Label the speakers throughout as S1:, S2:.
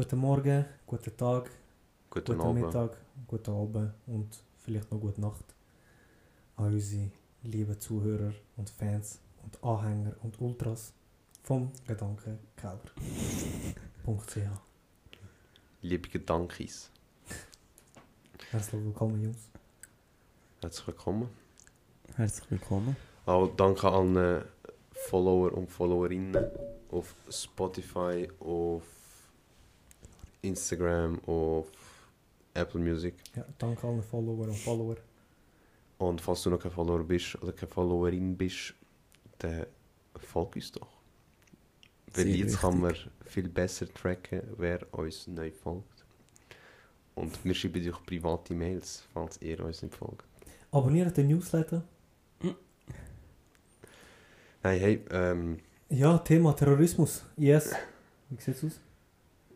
S1: Guten Morgen, guten Tag,
S2: Guten,
S1: guten
S2: Abend.
S1: Mittag, guten Abend und vielleicht noch gute Nacht an unsere lieben Zuhörer und Fans und Anhänger und Ultras vom Gedankenkeller.ch.
S2: Liebe Gedankis.
S1: Herzlich willkommen, Jungs.
S2: Herzlich willkommen.
S3: Herzlich willkommen.
S2: Auch danke an allen Follower und Followerinnen auf Spotify, auf Instagram, auf Apple Music.
S1: Ja, danke allen Follower und Follower.
S2: Und falls du noch kein Follower bist oder keine Followerin bist, dann folg uns doch. Weil
S3: Sehr
S2: jetzt kann man viel besser tracken, wer uns neu folgt. Und wir schreiben euch private Mails, falls ihr uns nicht folgt.
S1: Abonniert den Newsletter.
S2: Hey, hey, ähm,
S1: Ja, Thema Terrorismus. Yes. Wie sieht's aus?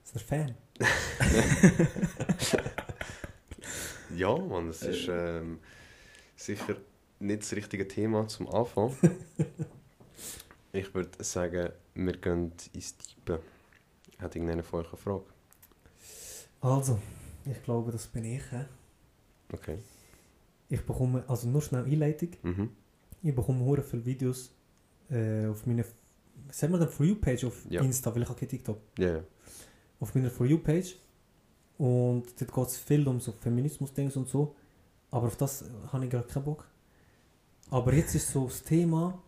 S1: Ist er Fan?
S2: ja, man, es ist ähm, sicher nicht das richtige Thema zum Anfang. ich würde sagen, wir gehen ins Tiefe. Hat irgendeiner von euch eine Frage?
S1: Also, ich glaube, das bin ich. He?
S2: Okay.
S1: Ich bekomme, also nur schnell Einleitung.
S2: Mhm.
S1: Ich bekomme hure viele Videos äh, auf meiner, sagen wir You-Page auf
S2: Ja.
S1: Insta, weil ich habe kein TikTok.
S2: Ja, ja.
S1: Auf meiner For You-Page. Und dort geht es viel um so Feminismus-Dings und so. Aber auf das habe ich gerade keinen Bock. Aber jetzt ist so das Thema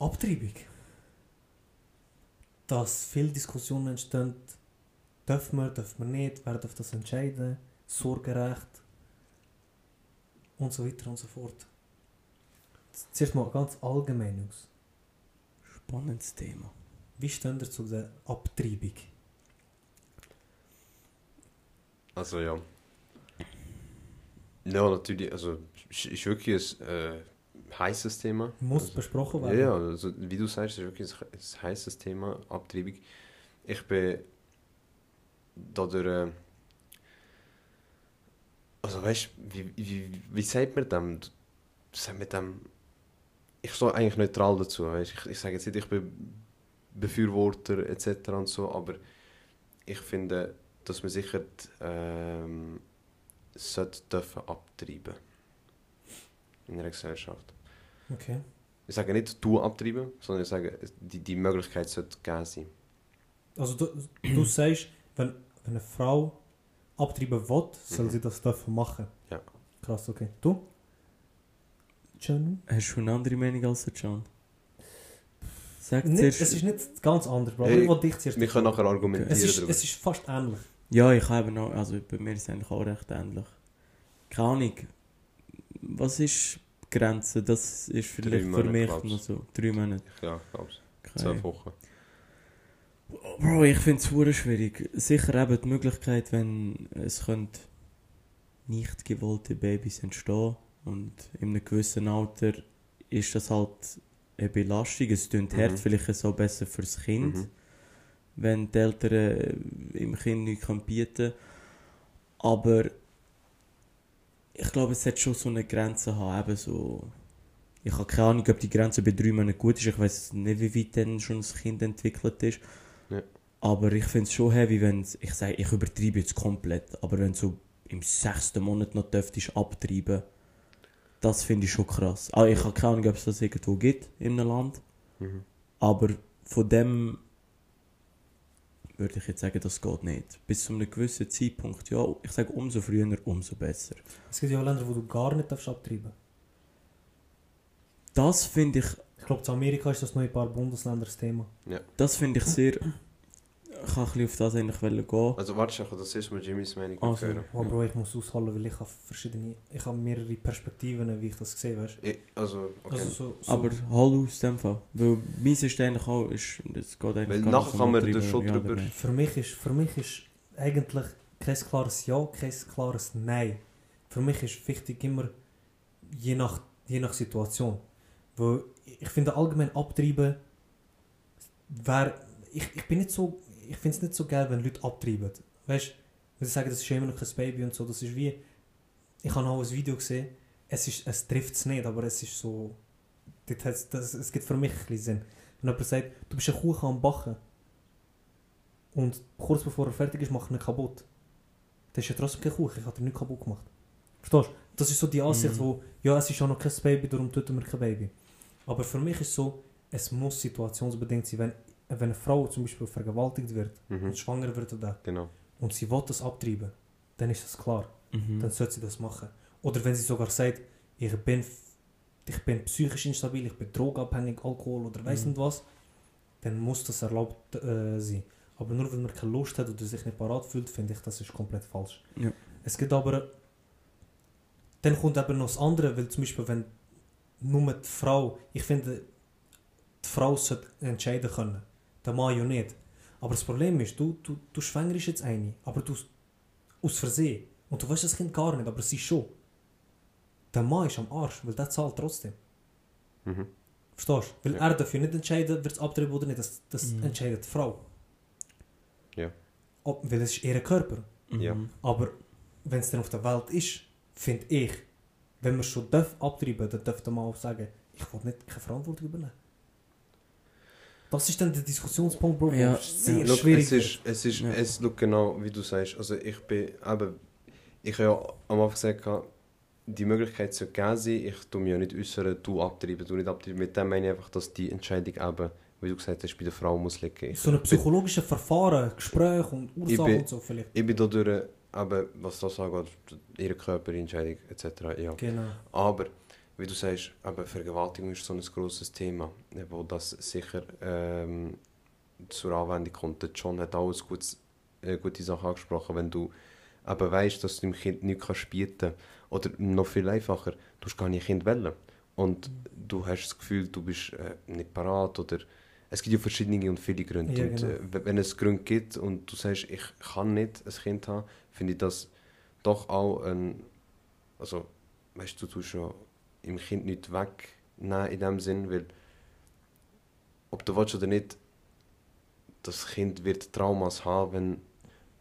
S1: Abtreibung. Dass viele Diskussionen entstehen, dürfen wir, dürfen wir nicht, wer darf das entscheiden, Sorgerecht und so weiter und so fort. Zuerst mal ganz allgemein aus.
S3: Spannendes Thema.
S1: Wie stehen ihr zu der Abtreibung?
S2: Also ja. Ja, natürlich, also ist wirklich ein äh, heißes Thema.
S1: Muss
S2: also,
S1: besprochen werden.
S2: ja, also wie du sagst, ist wirklich ein, ein heißes Thema, Abtreibung. Ich bin dadurch. Äh, also weißt du, wie, wie, wie sagt man dem? Sagt man dem. Ich stehe eigentlich neutral dazu. Weißt? Ich, ich sage jetzt nicht, ich bin Befürworter etc. und so, aber ich finde, dass man sicher ähm, sollte dürfen abtreiben in einer Gesellschaft.
S1: Okay.
S2: Ich sage nicht, du abtreiben, sondern ich sage, die, die Möglichkeit sollte gegeben sein.
S1: Also du, du sagst, wenn, wenn eine Frau abtreiben will, soll
S2: Mhm.
S1: sie das dürfen machen.
S2: Ja.
S1: Krass, okay. Du? John?
S3: Hast du eine andere Meinung als der John? Sag
S1: Nicht,
S3: zuerst.
S1: es ist nicht ganz anders, Bro.
S2: Hey,
S1: ich will dich zuerst
S2: Wir können nachher argumentieren
S1: es ist,
S2: darüber.
S1: es ist fast ähnlich.
S3: Ja, ich habe noch. Also bei mir ist es eigentlich auch recht ähnlich. Keine Ahnung. Was ist die Grenze? Das ist vielleicht für
S2: Monate,
S3: mich
S2: glaubst du?
S3: noch so. Drei Monate.
S2: ja, glaube
S3: Okay.
S2: Zwölf Wochen.
S3: Bro, ich finde es hure schwierig. Sicher eben die Möglichkeit, wenn es könnte nicht gewollte Babys entstehen und in einem gewissen Alter ist das halt eine Belastung. Es tut
S2: Mhm.
S3: hart, vielleicht so besser fürs Kind,
S2: Mhm.
S3: wenn die Eltern äh, im Kind nichts können bieten Aber ich glaube, es hat schon so eine Grenze haben. Eben so, ich habe keine Ahnung, ob die Grenze bei drei Monaten gut ist. Ich weiß nicht, wie weit dann schon das Kind entwickelt ist.
S2: Ja.
S3: Aber ich finde es schon heavy, wenn es- ich sage, ich übertreibe jetzt komplett, aber wenn du so im sechsten Monat noch dürftest abtreiben, das finde ich schon krass. Also ich habe keine Ahnung, ob es das irgendwo gibt in einem Land,
S2: Mhm.
S3: aber von dem würde ich jetzt sagen, das geht nicht. Bis zu einem gewissen Zeitpunkt, ja, ich sage umso früher, umso besser.
S1: Es gibt ja auch Länder, wo du gar nicht darfst abtreiben
S3: Das finde ich,
S1: Ich glaube, in Amerika ist das noch in ein paar Bundesländern das Thema.
S3: das finde ich sehr, ich ein bisschen auf das eigentlich gehen.
S2: Also warte, ich das erst mal Jimmys Meinung
S3: Also,
S2: hören.
S1: Oh, Bro, ich muss ausholen, weil ich habe verschiedene... Ich habe mehrere Perspektiven, wie ich das sehe, weißt
S2: Ich, also, okay.
S1: Also so, so
S3: Aber hol aus dem Fall. Weil meins ist eigentlich auch, ist, das geht eigentlich
S2: Weil nachher kann man da schon drüber-
S3: nein.
S1: Für mich ist, für mich ist eigentlich kein klares Ja, kein klares Nein. Für mich ist wichtig immer je nach, je nach Situation. Weil ich finde allgemein abtreiben, wär, ich, ich bin nicht so, ich finde es nicht so geil, wenn Leute abtreiben. Weißt du, wenn sie sagen, das ist immer noch ein Baby und so, das ist wie, ich habe auch ein Video gesehen, es, ist, es trifft es nicht, aber es ist so, hat's- das, es gibt für mich ein bisschen Sinn. Wenn jemand sagt, du bist eine Kuchen am Backen und kurz bevor er fertig ist, macht er ihn kaputt. Das ist ja trotzdem kein Kuchen, ich habe ihn nicht kaputt gemacht. Verstehst du? Das ist so die Ansicht,
S3: Mhm.
S1: wo, ja, es ist ja noch kein Baby, darum tut er mir kein Baby. Aber für mich ist so, es muss situationsbedingt sein. Wenn, wenn eine Frau zum Beispiel vergewaltigt wird
S2: Mhm.
S1: und schwanger wird oder
S2: Genau.
S1: und sie will das abtreiben, dann ist das klar.
S3: Mhm.
S1: Dann sollte sie das machen. Oder wenn sie sogar sagt, ich bin, ich bin psychisch instabil, ich bin drogenabhängig, Alkohol oder weiß
S3: Mhm.
S1: nicht was, dann muss das erlaubt äh, sein. Aber nur wenn man keine Lust hat oder sich nicht parat fühlt, finde ich, das ist komplett falsch.
S3: Ja.
S1: Es gibt aber, dann kommt eben noch das andere, weil zum Beispiel, wenn nur die Frau, ich finde, die Frau sollte entscheiden können, der Mann ja nicht. Aber das Problem ist, du, du, du schwängerst jetzt eine, aber du aus Versehen. Und du weißt das Kind gar nicht, aber sie schon. Der Mann ist am Arsch, weil der zahlt trotzdem.
S2: Mhm.
S1: Verstehst du? Weil
S2: Ja.
S1: er dafür nicht entscheiden, wird es abtreiben oder nicht. Das, das
S3: Mhm.
S1: entscheidet die Frau.
S2: Ja.
S1: Ob, weil es ist ihr Körper.
S3: Mhm.
S2: Ja.
S1: Aber wenn es dann auf der Welt ist, finde ich, wenn man schon darf abtreiben, dann darf der Mann auch sagen, ich will nicht keine Verantwortung übernehmen. Das ist dann der Diskussionspunkt, Bro, wo
S3: Ja.
S1: sehr
S3: Ja.
S2: Look,
S1: schwierig
S2: es ist, es ist,
S3: Ja.
S2: es look genau wie du sagst. Also ich bin, eben, ich habe ja am Anfang gesagt, die Möglichkeit soll gegeben sein. Ich tue mich ja nicht äußern, du abtreiben, du nicht abtreiben. Mit dem meine ich einfach, dass die Entscheidung eben, wie du gesagt hast, bei der Frau muss liegen. Ich,
S1: So ein
S2: bin,
S1: psychologisches Verfahren, Gespräch und Ursache
S2: bin-
S1: und so vielleicht.
S2: ich bin dadurch, eben, was das angeht, ihre Körperentscheidung etc. Ja.
S1: Genau.
S2: Aber, wie du sagst, eben Vergewaltigung ist so ein grosses Thema, wo das sicher ähm, zur Anwendung kommt. Der John hat auch eine gutes, äh, gute Sache angesprochen, wenn du eben weißt, dass du dem Kind nichts kannst bieten oder noch viel einfacher, du hast gar nicht Kind wählen und du hast das Gefühl, du bist äh, nicht parat oder es gibt ja verschiedene und viele Gründe.
S1: Ja,
S2: und,
S1: genau.
S2: äh, wenn- wenn es Gründe gibt und du sagst, ich kann nicht ein Kind haben, finde ich das doch auch ein, also weißt du, du tust ja im Kind nicht wegnehmen in dem Sinn, weil ob du willst oder nicht, das Kind wird Traumas haben, wenn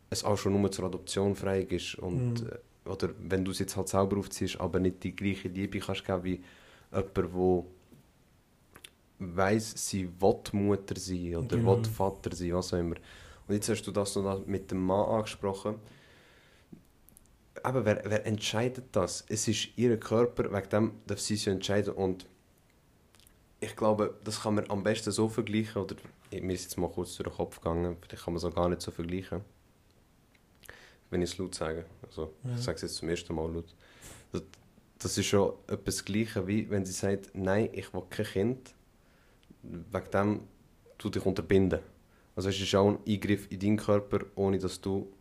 S2: es auch schon nur zur Adoption frei ist und
S1: Mhm.
S2: äh, oder wenn du es jetzt halt selber aufziehst, aber nicht die gleiche Liebe kannst geben wie jemand, der weiss, sie will Mutter sein oder
S1: Genau.
S2: will Vater sein, was auch immer. Und jetzt hast du das noch mit dem Mann angesprochen. Aber wer, wer entscheidet das? Es ist ihr Körper, wegen dem darf sie sich entscheiden. Und ich glaube, das kann man am besten so vergleichen, oder mir ist jetzt mal kurz durch den Kopf gegangen, vielleicht kann man es auch gar nicht so vergleichen. Wenn ich es laut sage. Also,
S1: Ja.
S2: ich sage es jetzt zum ersten Mal laut. Das, das ist schon etwas Gleiches, wie wenn sie sagt, nein, ich will kein Kind, wegen dem du dich unterbinden. Also es ist auch ein Eingriff in deinen Körper, ohne dass du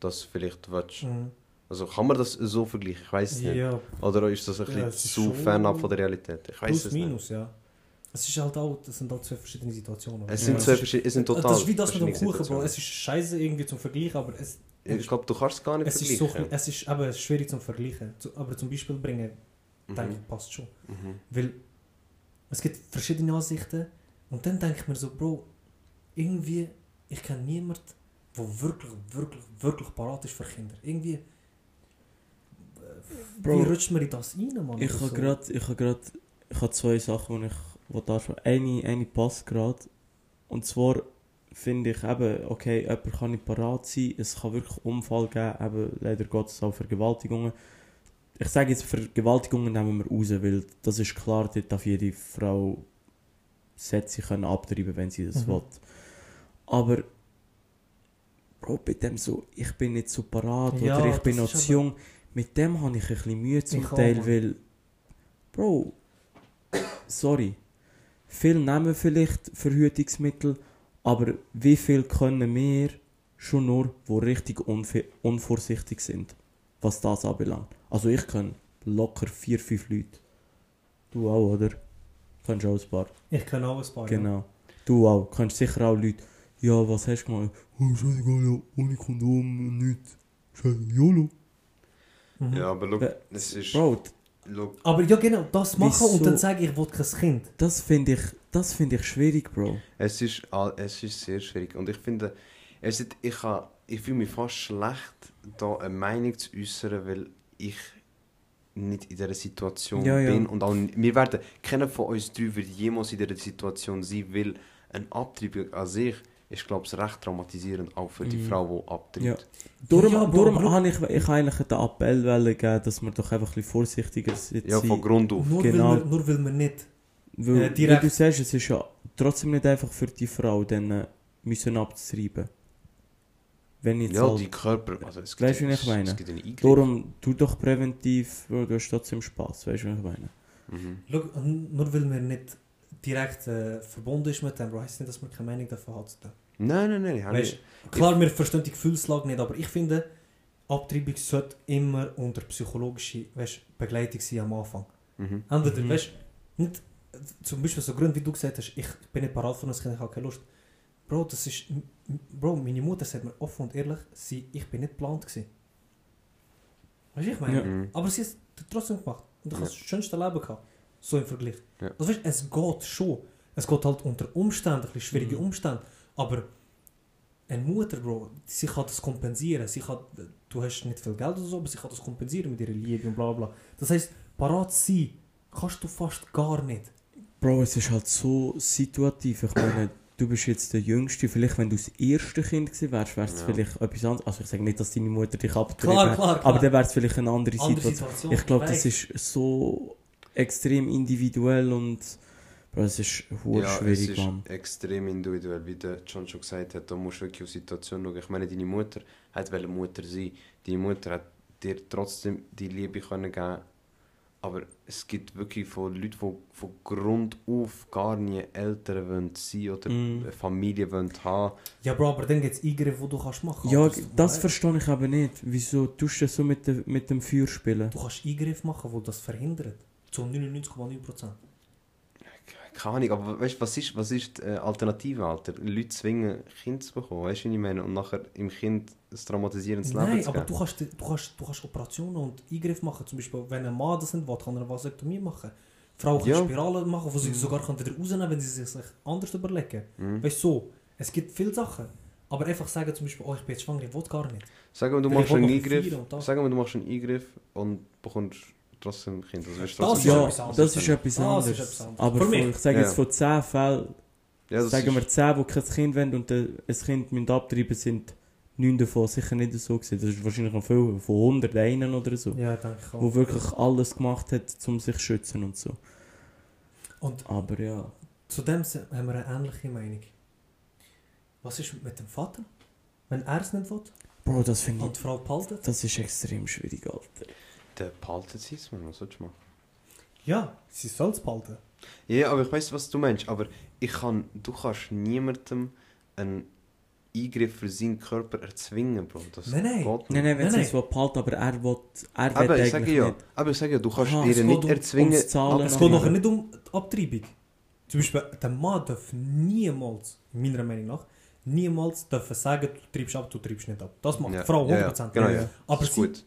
S2: das vielleicht willst.
S1: Mhm.
S2: Also kann man das so vergleichen? Ich weiß es nicht.
S1: Ja,
S2: Oder ist das ein
S1: Ja,
S2: bisschen zu fernab von der Realität? Ich weiß
S1: plus
S2: es
S1: minus, ja. Es ist halt auch, das sind halt zwei verschiedene Situationen.
S2: nicht. Es sind, zwei
S1: ist-
S2: verschiedene, es sind total
S1: Das ist wie das mit dem Kuchen, Bro. Es ist scheiße irgendwie zum Vergleichen, aber es,
S2: Ich glaube, du kannst es gar nicht
S1: es ist so,
S2: vergleichen.
S1: es ist aber schwierig zum Vergleichen. Aber zum Beispiel bringen,
S2: Mhm.
S1: denke ich, passt schon.
S2: Mhm.
S1: Weil es gibt verschiedene Ansichten und dann denke ich mir so, Bro, irgendwie, ich kenne niemanden, der wirklich, wirklich, wirklich parat ist für Kinder. Irgendwie,
S3: Bro,
S1: wie rutscht man in das rein, Mann?
S3: Ich habe
S1: so?
S3: gerade, ich habe gerade, ich habe zwei Sachen, die ich will ansprechen. Eine, eine passt gerade. Und zwar finde ich eben, okay, jemand kann nicht parat sein, es kann wirklich Unfall geben, eben leider Gottes auch Vergewaltigungen. Ich sage jetzt, Vergewaltigungen nehmen wir raus, weil das ist klar, dort darf jede Frau Sätze können abtreiben, wenn sie das
S1: Mhm.
S3: will. Aber Bro, bei dem so, ich bin nicht so parat
S1: Ja,
S3: oder ich bin noch zu jung, mit dem habe ich ein bisschen Mühe zum
S1: auch,
S3: Teil,
S1: Mann.
S3: weil, Bro, sorry, viele nehmen vielleicht Verhütungsmittel, aber wie viel können wir schon nur, wo richtig unvorsichtig sind, was das anbelangt? Also ich kann locker vier, fünf Leute. Du auch, oder? Kannst auch ein paar.
S1: Ich kenne auch ein paar.
S3: Genau. Du auch. Kannst sicher auch Leute. Ja, was hast du gemacht? Oh, scheißegal, ja, ohne Kondom, nichts. Scheiße, YOLO.
S1: Ja. Mhm.
S2: Ja, aber look,
S3: Wer-
S2: es ist...
S3: Bro,
S2: Look,
S1: Aber ja, genau, das machen
S3: Wieso?
S1: und dann sage ich, ich will kein Kind.
S3: das finde ich, das finde ich schwierig, Bro.
S2: Es ist, es ist sehr schwierig und ich finde, es ist, ich, ha- ich fühle mich fast schlecht, da eine Meinung zu äußern, weil ich nicht in dieser Situation
S3: Ja, ja.
S2: bin und auch, wir werden, keiner von uns drei wird jemals in dieser Situation sein, weil eine Abtreibung an sich ist, glaube ich, recht traumatisierend, auch für die
S3: Mhm.
S2: Frau, die abtritt.
S3: Ja. Darum,
S1: Ja,
S3: darum
S1: aber-
S3: habe ich, ich eigentlich den Appell geben, dass wir doch einfach ein bisschen vorsichtiger sind.
S2: Ja, von Grund auf.
S1: Nur,
S3: Genau.
S1: weil wir, nur weil wir nicht.
S3: Weil,
S1: äh,
S3: wie
S1: direkt-
S3: du sagst, es ist ja trotzdem nicht einfach für die Frau, dann äh, müssen abzutreiben. Wenn jetzt
S2: Ja,
S3: halt,
S2: die Körper. Also es
S3: Weißt du, wie
S2: es-
S3: ich meine?
S2: Es gibt einen
S3: darum, tu doch präventiv, weil du hast trotzdem Spaß, weißt du, was ich meine?
S2: Mhm.
S1: Schau, nur weil wir nicht direkt äh, verbunden ist mit dem, heisst nicht, dass wir keine Meinung davon haben.
S2: Nein, nein, nein.
S1: Weißt,
S2: ich-
S1: klar, wir verstehen die Gefühlslage nicht, aber ich finde, Abtreibung sollte immer unter psychologische weißt, Begleitung sein am Anfang.
S2: Mhm.
S1: Entweder,
S3: Mhm.
S1: weißt nicht, zum Beispiel so Gründe, wie du gesagt hast, ich bin nicht parat für das Kind, ich habe keine Lust. Bro, das ist, Bro, meine Mutter sagt mir offen und ehrlich, sie, ich bin nicht geplant gewesen. Weißt du, ich meine?
S3: Ja.
S2: Mhm.
S1: Aber sie hat es trotzdem gemacht. Und ich
S2: Ja.
S1: habe das schönste Leben gehabt. So im Vergleich.
S2: Ja.
S1: Also weißt, es geht schon. Es geht halt unter Umständen, ein bisschen schwierige
S3: Mhm.
S1: Umstände. Aber eine Mutter, Bro, sie kann das kompensieren. Sie kann, du hast nicht viel Geld oder so, aber sie kann das kompensieren mit ihrer Liebe und bla bla. Das heisst, parat sein kannst du fast gar nicht.
S3: Bro, es ist halt so situativ. Ich meine, du bist jetzt der Jüngste. Vielleicht, wenn du das erste Kind gewesen wärst, wäre es
S2: Ja.
S3: vielleicht etwas anderes. Also ich sage nicht, dass deine Mutter dich abgetrieben
S1: Klar, klar, klar.
S3: aber dann wäre es vielleicht eine andere,
S1: Andere
S3: Situation.
S1: Situation.
S3: Ich glaube, das ist so extrem individuell und Bro, es ist
S2: Ja, es
S3: schwierig,
S2: ist
S3: Mann.
S2: extrem individuell, wie der John schon gesagt hat. Da musst du wirklich auf die Situation schauen. Ich meine, deine Mutter hat wollte Mutter sein. Deine Mutter hat dir trotzdem die Liebe können geben aber es gibt wirklich von Leuten, die von Grund auf gar nie Eltern wollen sein oder
S3: Mm.
S2: eine Familie wollen haben.
S1: Ja, Bro, aber dann gibt es Eingriffe, die du kannst machen
S3: Ja, das
S1: du-
S3: verstehe ich aber nicht. Wieso tust du so mit, de, mit dem Feuer spielen?
S1: Du kannst Eingriffe machen, die das verhindert. Zu 99,9%.
S2: Keine Ahnung, aber weißt was ist, was ist die äh, Alternative, Alter? Leute zwingen, Kind zu bekommen, weißt du, wie ich meine? Und nachher im Kind ein traumatisierendes Leben
S1: Nein,
S2: zu
S1: aber
S2: geben.
S1: du kannst, du, kannst, du kannst Operationen und Eingriffe machen. Zum Beispiel, wenn ein Mann das nicht will, kann er eine Vasektomie machen. Die Frau kann
S2: Ja.
S1: Spiralen machen, die sie
S3: Mhm.
S1: sogar wieder rausnehmen wenn sie sich anders überlegen.
S2: Mhm.
S1: Weißt du, so. Es gibt viele Sachen. Aber einfach sagen zum Beispiel, oh, ich bin jetzt schwanger, ich will gar nicht.
S2: Sagen wir, du machst einen Eingriff, sagen wir, du machst einen Eingriff und bekommst trotzdem ein Kind. Also wirst
S1: Das ist
S3: Ja,
S1: etwas anderes.
S3: das ist etwas
S1: Das ist
S3: anderes.
S1: etwas anderes.
S3: Aber
S1: Für
S3: von, ich sage
S2: Ja.
S3: jetzt von 10 Fällen,
S2: Ja, das
S3: sagen
S2: ist-
S3: wir 10, die kein Kind wollen und äh, ein Kind müssen abtreiben, sind 9 davon sicher nicht so gewesen. Das ist wahrscheinlich noch viel, von 100 einen oder so.
S1: Ja, denke ich auch.
S3: Wo wirklich alles gemacht hat, um sich zu schützen und so.
S1: Und
S3: Aber ja.
S1: zu dem haben wir eine ähnliche Meinung. Was ist mit dem Vater? Wenn er es nicht will
S3: Bro, das finde
S1: und
S3: ich,
S1: die Frau behaltet?
S3: das ist extrem schwierig, Alter.
S2: Der behaltet sie es, man, was sollst du machen?
S1: Ja, sie soll es behalten.
S2: Ja, aber ich weiß, was du meinst, aber ich kann, du kannst niemandem einen Eingriff für seinen Körper erzwingen, Bro. Das
S1: Nein, nein.
S2: geht nicht.
S3: Nein, nein, wenn
S1: Nein,
S3: sie
S1: nein.
S3: es will behalten, aber er will, er will
S2: Aber ich
S3: eigentlich
S2: sage ja,
S3: nicht.
S2: aber ich sage ja, du kannst
S3: Aha,
S2: ihr nicht
S1: um-
S2: erzwingen.
S1: Es geht nachher nicht um die Abtreibung. Zum Beispiel, der Mann darf niemals, meiner Meinung nach, niemals dürfen sagen, du treibst ab, du treibst nicht ab. Das macht
S2: Ja,
S1: die Frau
S2: ja, ja,
S1: 100%.
S2: Genau, ja.
S1: Aber
S2: das ist
S1: sie,
S2: gut.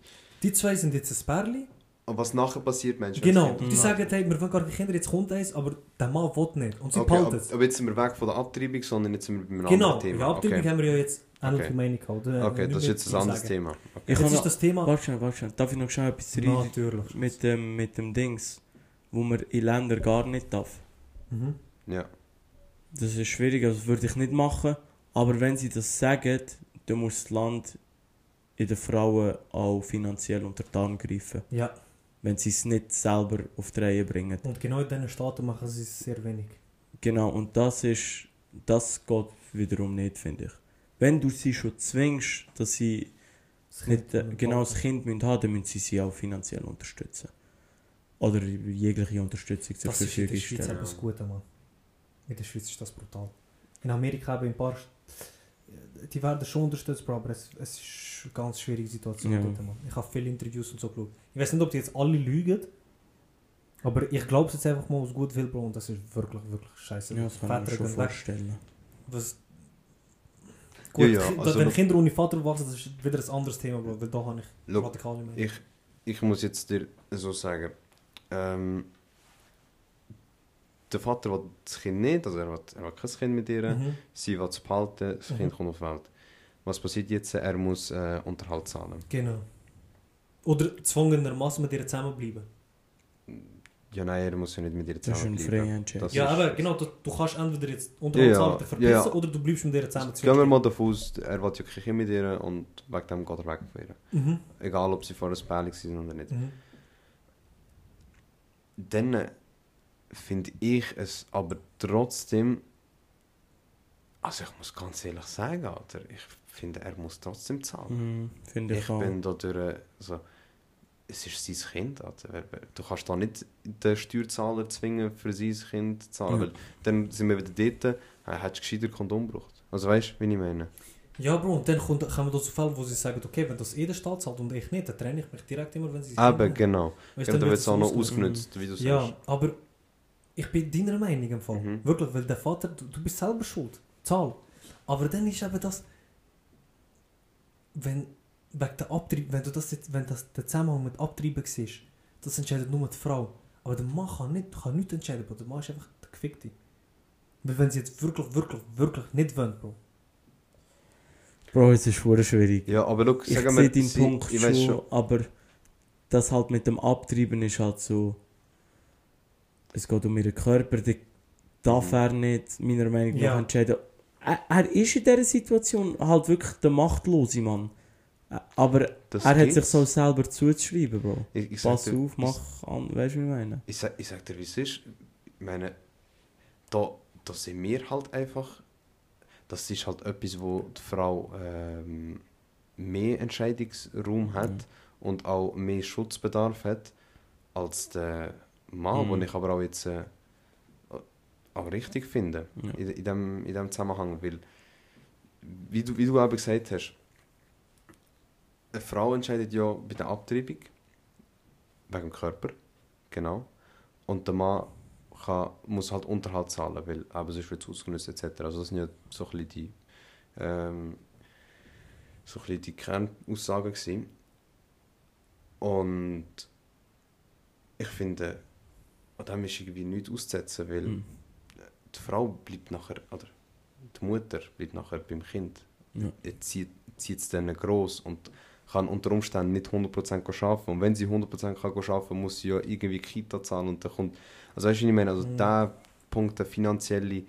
S1: Die zwei sind jetzt ein Pärchen.
S2: Und was nachher passiert, Mensch?
S1: Genau, die sagen, hey, wir wollen gar keine Kinder, jetzt kommt eins, aber der Mann will nicht. Und sie
S2: Okay,
S1: behalten
S2: aber,
S1: es.
S2: aber jetzt sind wir weg von der Abtreibung, sondern jetzt sind wir beim
S1: Genau,
S2: anderen
S1: bei
S2: Thema.
S1: der Abtreibung
S2: okay,
S1: haben wir ja jetzt ähnliche
S2: Okay.
S1: Meinung gehabt.
S2: Okay das ist jetzt ein anderes
S1: sagen.
S2: Thema. Okay.
S3: Ich
S1: Jetzt
S3: habe
S1: ist das Thema...
S3: warte schnell, warte schnell. Darf ich noch schnell etwas rein?
S1: Natürlich.
S3: Mit dem, mit dem Dings, wo man in Ländern gar nicht darf.
S1: Mhm.
S2: Ja.
S3: Das ist schwierig, also das würde ich nicht machen. Aber wenn sie das sagen, dann muss das Land in den Frauen auch finanziell unter die Arme greifen.
S1: Ja,
S3: Wenn sie es nicht selber auf die Reihe bringen.
S1: und genau in diesen Staaten machen sie es sehr wenig.
S3: Genau, und das ist, das geht wiederum nicht, finde ich. Wenn du sie schon zwingst, dass sie
S1: Das
S3: nicht, äh, genau das Kind müssen haben, dann müssen sie sie auch finanziell unterstützen. Oder jegliche Unterstützung zur
S1: Das ist in
S3: Verfügung
S1: der Schweiz
S3: stellen.
S1: etwas Gutes, Mann. In der Schweiz ist das brutal. In Amerika haben ein paar... Die werden schon unterstützt, aber es, es ist ganz schwierige Situation
S3: Ja.
S1: dort. Ich habe viele Interviews und so geschaut. Ich weiß nicht, ob die jetzt alle lügen, aber ich glaube es jetzt einfach mal aus gut will, Bro, und das ist wirklich, wirklich scheiße.
S3: Ja, das kann mir
S1: Väter
S3: schon
S1: gehen weg.
S3: vorstellen.
S1: Was... Gut,
S2: Ja, ja, also
S1: wenn
S2: noch-
S1: Kinder ohne Vater wachsen, das ist wieder ein anderes Thema, Bro, weil da habe ich
S2: Look,
S1: radikale Meinung.
S2: ich, ich muss jetzt dir so sagen, ähm, der Vater will das Kind nicht, also er will, er will kein Kind mit ihr,
S1: Mhm.
S2: sie will es behalten, das
S1: Mhm.
S2: Kind kommt auf die Welt. Was passiert jetzt? Er muss äh, Unterhalt zahlen.
S1: Genau. Oder zwungenermaßen mit ihr zusammenbleiben.
S2: Ja, nein, er muss ja nicht mit ihr
S3: Das ist ein freier Entscheid.
S1: Ja, aber genau, du, du kannst entweder jetzt
S2: Ja,
S1: Unterhaltszahlen
S2: ja,
S1: verpissen
S2: ja.
S1: oder du bleibst mit ihr zusammen.
S2: Gehen wir mal davon aus, er will ja Kind mit ihr und wegen dem geht er weg von ihr.
S1: Mhm.
S2: Egal, ob sie vorher Pärchen sind oder nicht.
S1: Mhm.
S2: Dann äh, finde ich es aber trotzdem. Also, ich muss ganz ehrlich sagen, Alter, ich finde, er muss trotzdem zahlen.
S3: Mhm, Finde ich,
S2: Ich
S3: auch.
S2: bin da durch. Also, es ist sein Kind. Wer- Du kannst da nicht den Steuerzahler zwingen, für sein Kind zu zahlen.
S3: Ja.
S2: Weil dann sind wir wieder dort, er hat gescheiter Kondom gebraucht. Also, weißt du, wie ich meine?
S1: Ja, Bro, und dann kommt, kommen wir zu Fällen, wo sie sagen, okay, wenn das eh der Staat zahlt und ich nicht, dann trenne ich mich direkt immer, wenn sie es
S2: Eben, genau.
S1: Weißt,
S2: Ja,
S1: dann
S2: dann wird es auch noch
S1: ausgenutzt.
S2: wie du sagst.
S1: Ja, aber ich bin deiner Meinung im Fall.
S2: Mhm.
S1: Wirklich, weil der Vater, du, du bist selber schuld. Zahl. Aber dann ist eben das, wenn, wegen der Abtrieb, wenn du das jetzt, wenn das der Zusammenhang mit Abtreiben siehst, das entscheidet nur die Frau. Aber der Mann kann nicht, kann nicht entscheiden, Bro. Der Mann ist einfach der Gefickte. Weil wenn sie jetzt wirklich, wirklich, wirklich nicht wollen, Bro.
S3: Bro, es ist hure schwierig.
S2: Ja, aber look,
S3: Ich sehe deinen
S2: sie-
S3: Punkt
S2: ich
S3: schon,
S2: schon.
S3: aber das halt mit dem Abtreiben ist halt so. Es geht um ihren Körper, der darf
S2: Mhm.
S3: er nicht, meiner Meinung nach,
S1: Ja.
S3: entscheiden. Er, er ist in dieser Situation halt wirklich der Machtlose Mann. Ä- Aber
S2: Das
S3: er hat sich so selber zuzuschreiben, Bro.
S2: Ich, ich
S3: Pass
S2: dir-
S3: auf, mach an, weißt du, wie ich meine?
S2: Ich sag, ich sag dir, wie es ist. Ich meine, da, da sind wir halt einfach. Das ist halt etwas, wo die Frau ähm, mehr Entscheidungsraum hat
S3: Mhm.
S2: und auch mehr Schutzbedarf hat als der Mann,
S3: Mhm.
S2: den ich aber auch jetzt äh, auch richtig finde
S3: Ja.
S2: in, in, dem, in dem Zusammenhang. Weil, wie du, wie du eben gesagt hast, eine Frau entscheidet ja bei der Abtreibung wegen dem Körper, genau. Und der Mann kann, muss halt Unterhalt zahlen, weil eben sonst wird es ausgenutzt etc. Also das sind ja so ein bisschen die, ähm, so ein bisschen die Kernaussagen gewesen. Und ich finde, an dem ist irgendwie nichts auszusetzen, weil
S3: Mhm.
S2: Die Frau bleibt nachher, oder die Mutter bleibt nachher beim Kind.
S3: Ja.
S2: Er zieht, zieht es dann groß und kann unter Umständen nicht 100% arbeiten. Und wenn sie 100% kann arbeiten kann, muss sie ja irgendwie Kita zahlen. Und dann kommt, also weißt du, was ich meine, also
S1: Mhm.
S2: der Punkt der finanzielle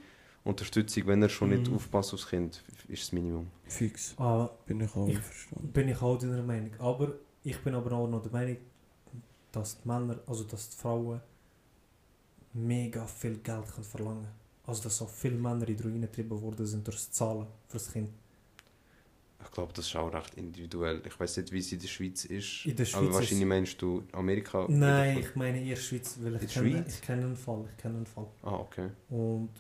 S2: Unterstützung, wenn er schon nicht
S3: Mhm.
S2: aufpasst aufs Kind, ist das Minimum.
S3: Fix.
S1: Ah,
S3: Bin ich auch
S1: Ich-
S3: einverstanden.
S1: bin ich auch deiner Meinung. Aber ich bin aber auch noch der Meinung, dass die Männer, also dass die Frauen mega viel Geld können verlangen können. Also dass so viele Männer in die Ruine getrieben worden sind durch das Zahlen für das Kind.
S2: Ich glaube, das ist auch recht individuell. Ich weiß nicht, wie es in der Schweiz ist.
S1: In der Schweiz
S2: aber wahrscheinlich
S1: ist-
S2: meinst du Amerika?
S1: Nein, ich meine eher Schweiz, weil
S2: In
S1: ich
S2: der
S1: kenne,
S2: Schweiz?
S1: ich kenne einen Fall. Ich kenne einen Fall.
S2: Ah, okay.
S1: Und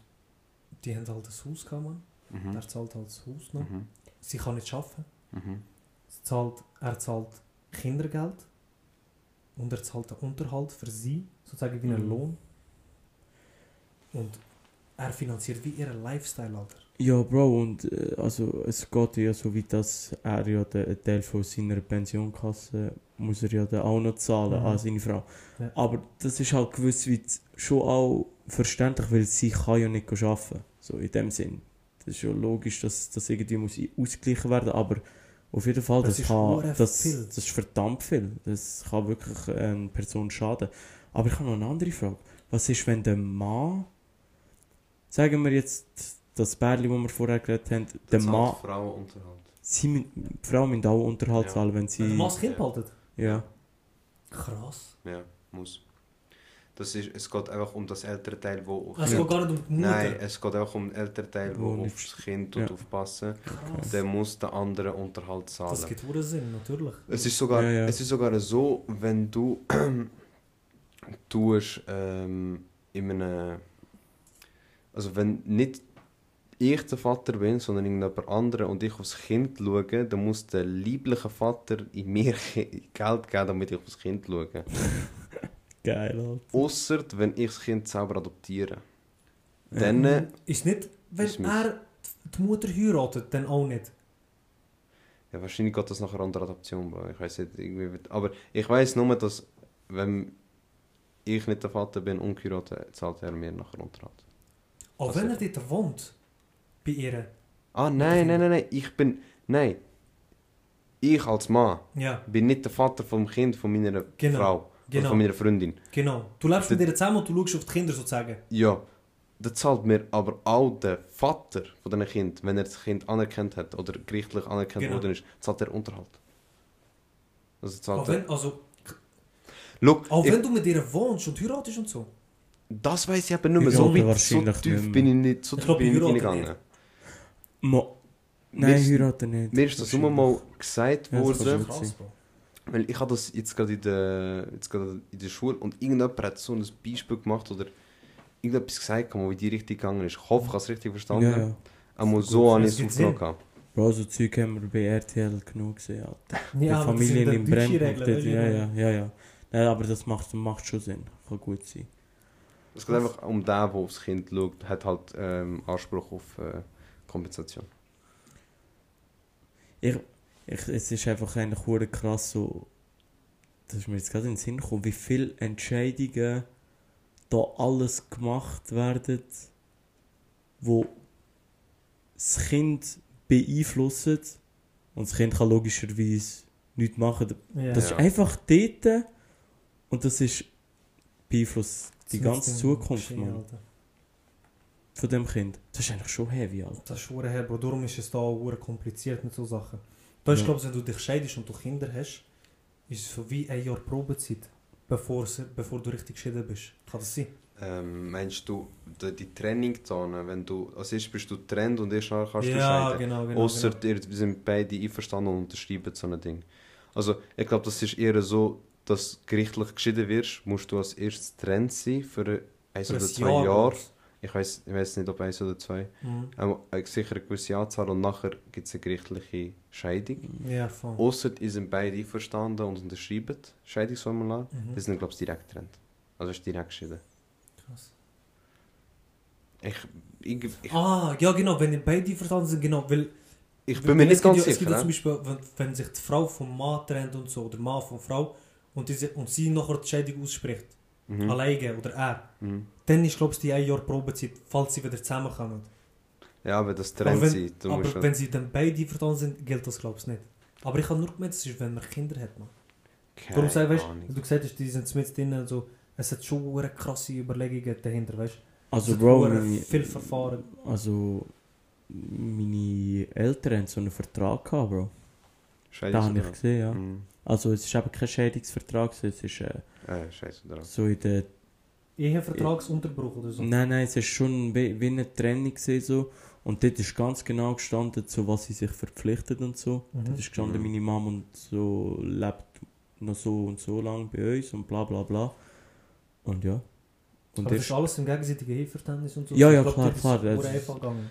S1: die haben halt ein Haus gehabt, Mann.
S2: Mhm.
S1: Er zahlt halt das Haus noch.
S2: Mhm.
S1: Sie kann nicht arbeiten.
S2: Mhm.
S1: Sie zahlt, er zahlt Kindergeld. Und er zahlt den Unterhalt für sie, sozusagen wie einen
S3: Mhm.
S1: Lohn. Und er finanziert wie ihren Lifestyle, Alter.
S3: Ja, Bro, und äh, also es geht ja so weit, dass er ja den Teil von seiner Pensionkasse muss er ja dann auch noch zahlen
S1: Mhm.
S3: an seine Frau.
S1: Ja.
S3: Aber das ist halt gewiss weit schon auch verständlich, weil sie kann ja nicht arbeiten. So in dem Sinn. Das ist ja logisch, dass das irgendwie muss ausgeglichen werden, aber auf jeden Fall,
S1: Das
S3: das,
S1: ist
S3: kann, das,
S1: viel.
S3: das ist verdammt viel. Das kann wirklich eine Person schaden. Aber ich habe noch eine andere Frage. Was ist, wenn der Mann, sagen wir jetzt das Bärli, wo wir vorher geredet haben, der Mann,
S2: die Frau Unterhalt.
S3: sie, mü- die Frau müssen auch Unterhalt
S2: Ja.
S3: zahlen, wenn
S1: Wenn der
S3: sie...
S1: Mann das Kind
S2: Ja.
S1: Krass.
S2: Ja, muss. Das ist, es geht einfach um das ältere Teil, wo...
S1: Also es geht gar nicht um die Mutter.
S2: Nein, es geht einfach um den älteren Teil,
S3: Wo
S2: wo aufs Kind tut
S3: Ja.
S2: aufpassen.
S1: Krass.
S2: Der muss den anderen Unterhalt zahlen.
S1: Das gibt wohl Sinn, natürlich.
S2: Es ist sogar,
S3: Ja, ja.
S2: Es ist sogar so, wenn du tust, ähm, in einem, also wenn nicht ich der Vater bin, sondern irgendjemand anderer und ich aufs Kind schaue, dann muss der liebliche Vater in mir Geld geben, damit ich aufs Kind schaue.
S3: Geil, Alter.
S2: Ausser wenn ich das Kind selber adoptiere. Dann,
S3: Ja.
S2: äh,
S1: Ist nicht, wenn
S2: Ist
S1: er die Mutter heiratet, dann auch nicht.
S2: ja, wahrscheinlich geht das nachher an der Adoption, ich weiß nicht, irgendwie, aber ich weiß nur, dass wenn ich nicht der Vater bin, ungeheiratet, zahlt er mir nachher Unterhalt.
S1: Auch wenn er dort wohnt, bei ihr.
S2: Ah, nein, nein, nein, nein, ich bin, nein. Ich als Mann
S1: Ja,
S2: bin nicht der Vater vom Kind von meiner
S1: Genau.
S2: Frau.
S1: Genau.
S2: von meiner Freundin.
S1: Genau. Du lebst mit ihr zusammen und du schaust auf die Kinder sozusagen.
S2: Ja, da zahlt mir aber auch der Vater von diesen Kind, wenn er das Kind anerkannt hat oder gerichtlich anerkannt
S1: Genau.
S2: worden ist, zahlt er Unterhalt. Also zahlt
S1: Auch wenn, also,
S2: Look,
S1: auch
S2: ich-
S1: wenn du mit ihr wohnst und heiratest und so.
S2: Das weiß ich eben nicht mehr.
S3: Ich
S2: So,
S3: glaube
S2: weit, so
S3: wahrscheinlich
S2: tief
S3: nicht
S2: bin ich nicht, so
S1: Ich
S2: tief
S1: glaube,
S2: bin ich
S1: ich
S2: nicht reingegangen.
S3: Mo
S2: Mir
S3: Nein,
S2: ist-
S3: heiraten nicht.
S2: Mir ist das immer mal gesagt
S3: Ja, das
S2: worden,
S3: kann
S1: Krass, Bro.
S2: weil ich habe das jetzt gerade in der, jetzt gerade in der Schule und irgendjemand hat so ein Beispiel gemacht oder irgendetwas gesagt, wo in die Richtung gegangen ist. Ich hoffe, ich habe es richtig verstanden.
S3: Ja, ja.
S2: Aber so habe ich
S1: Es gibt
S2: aufgenommen.
S1: Sinn.
S3: Bro, so Zeug haben wir bei RTL genug gesehen, Alter.
S1: Ja,
S3: die
S1: aber das sind
S3: Familien
S1: dann
S3: im
S1: deutsche
S3: Brennpunkt.
S1: Regeln,
S3: dort,
S1: weißt du,
S3: Ja, ja, ja, ja. Nein, aber das macht, macht schon Sinn. Kann gut sein.
S2: Es geht einfach um den, der aufs Kind schaut, hat halt ähm, Anspruch auf äh, Kompensation.
S3: Ich, ich, es ist einfach eigentlich hure krass so, das ist mir jetzt gerade in den Sinn gekommen, wie viele Entscheidungen da alles gemacht werden, wo das Kind beeinflussen und das Kind kann logischerweise nichts machen.
S1: Ja.
S3: Das
S2: Ja.
S3: ist einfach dort und das ist beeinflusst die ganze Zukunft Mann,
S1: Alter.
S3: von dem Kind. Das ist eigentlich schon heavy, Alter.
S1: Das ist schwer her, Bro. Darum ist es da auch kompliziert mit so Sachen. Da ist,
S3: Ja.
S1: glaube ich, wenn du dich scheidest und du Kinder hast, ist es so wie ein Jahr Probezeit, bevor, sie- bevor du richtig geschieden bist. Kann das sein?
S2: Ähm, meinst du die, die Trenningzone, wenn du, als erstes bist du getrennt und erst nachher kannst du
S1: ja,
S2: scheiden?
S1: genau, genau.
S2: Außer
S1: genau.
S2: ihr sind beide einverstanden und unterschreiben so ein Ding. Also ich glaube, das ist eher so, dass gerichtlich geschieden wirst, musst du als erstes getrennt sein für
S1: Für
S2: oder
S1: ein
S2: zwei
S1: Jahr,
S2: Jahre. Ich weiß ich weiss nicht, ob eins oder zwei.
S1: Mhm.
S2: Aber eine sicher eine gewisse Anzahl und nachher gibt es eine gerichtliche Scheidung.
S1: Ja, voll.
S2: Außer ihr sind beide einverstanden und unterschreiben Scheidungsformular.
S1: Mhm.
S2: Wir sind, glaube ich, direkt getrennt. Also ist direkt geschieden.
S1: Krass.
S2: Ich, ich, ich,
S1: Ah, ja genau, wenn die beide verstanden sind, genau, weil...
S2: ich bin mir nicht ganz
S1: ja, Es gibt ja
S2: sicher.
S1: zum? Beispiel, wenn, wenn sich die Frau vom Mann trennt und so, oder Mann von Frau, und, diese, und sie nachher die Scheidung ausspricht,
S2: Mhm.
S1: alleine oder er,
S2: Mhm.
S1: dann ist, glaube ich, die ein Jahr Probezeit, falls sie wieder zusammenkommen.
S2: Ja, aber das
S1: Aber,
S2: trennt
S1: wenn,
S2: sie.
S1: Aber wenn sie dann beide verstanden sind, gilt das, glaube ich, nicht. Aber ich habe nur gemeint, das ist, wenn man Kinder hat, man. Darum sag, weißt, du gesagt hast, die sind mit drin und so, es hat schon eine krasse Überlegungen dahinter, weißt du?
S3: Also,
S1: Es
S3: Bro,
S1: viel Verfahren.
S3: also, meine Eltern haben so einen Vertrag gehabt, Bro.
S2: Scheiße
S3: Da habe ich gesehen, ja.
S2: Mhm.
S3: Also, es ist eben kein Scheidungsvertrag, es ist äh,
S2: Äh,
S3: so in der
S1: Ehevertragsunterbruch oder so.
S3: Nein, nein, es war schon wie, wie eine Trennung. gewesen, So. Und dort ist ganz genau gestanden, zu was sie sich verpflichtet und so.
S1: Mhm.
S3: Dort ist gestanden,
S2: Mhm.
S3: meine Mom und so lebt noch so und so lang bei uns und bla bla bla. Und ja. Und
S1: aber das ist alles im gegenseitigen Einverständnis und so.
S3: Ja, ja,
S1: glaub,
S3: klar,
S1: ist
S3: klar, das ist-.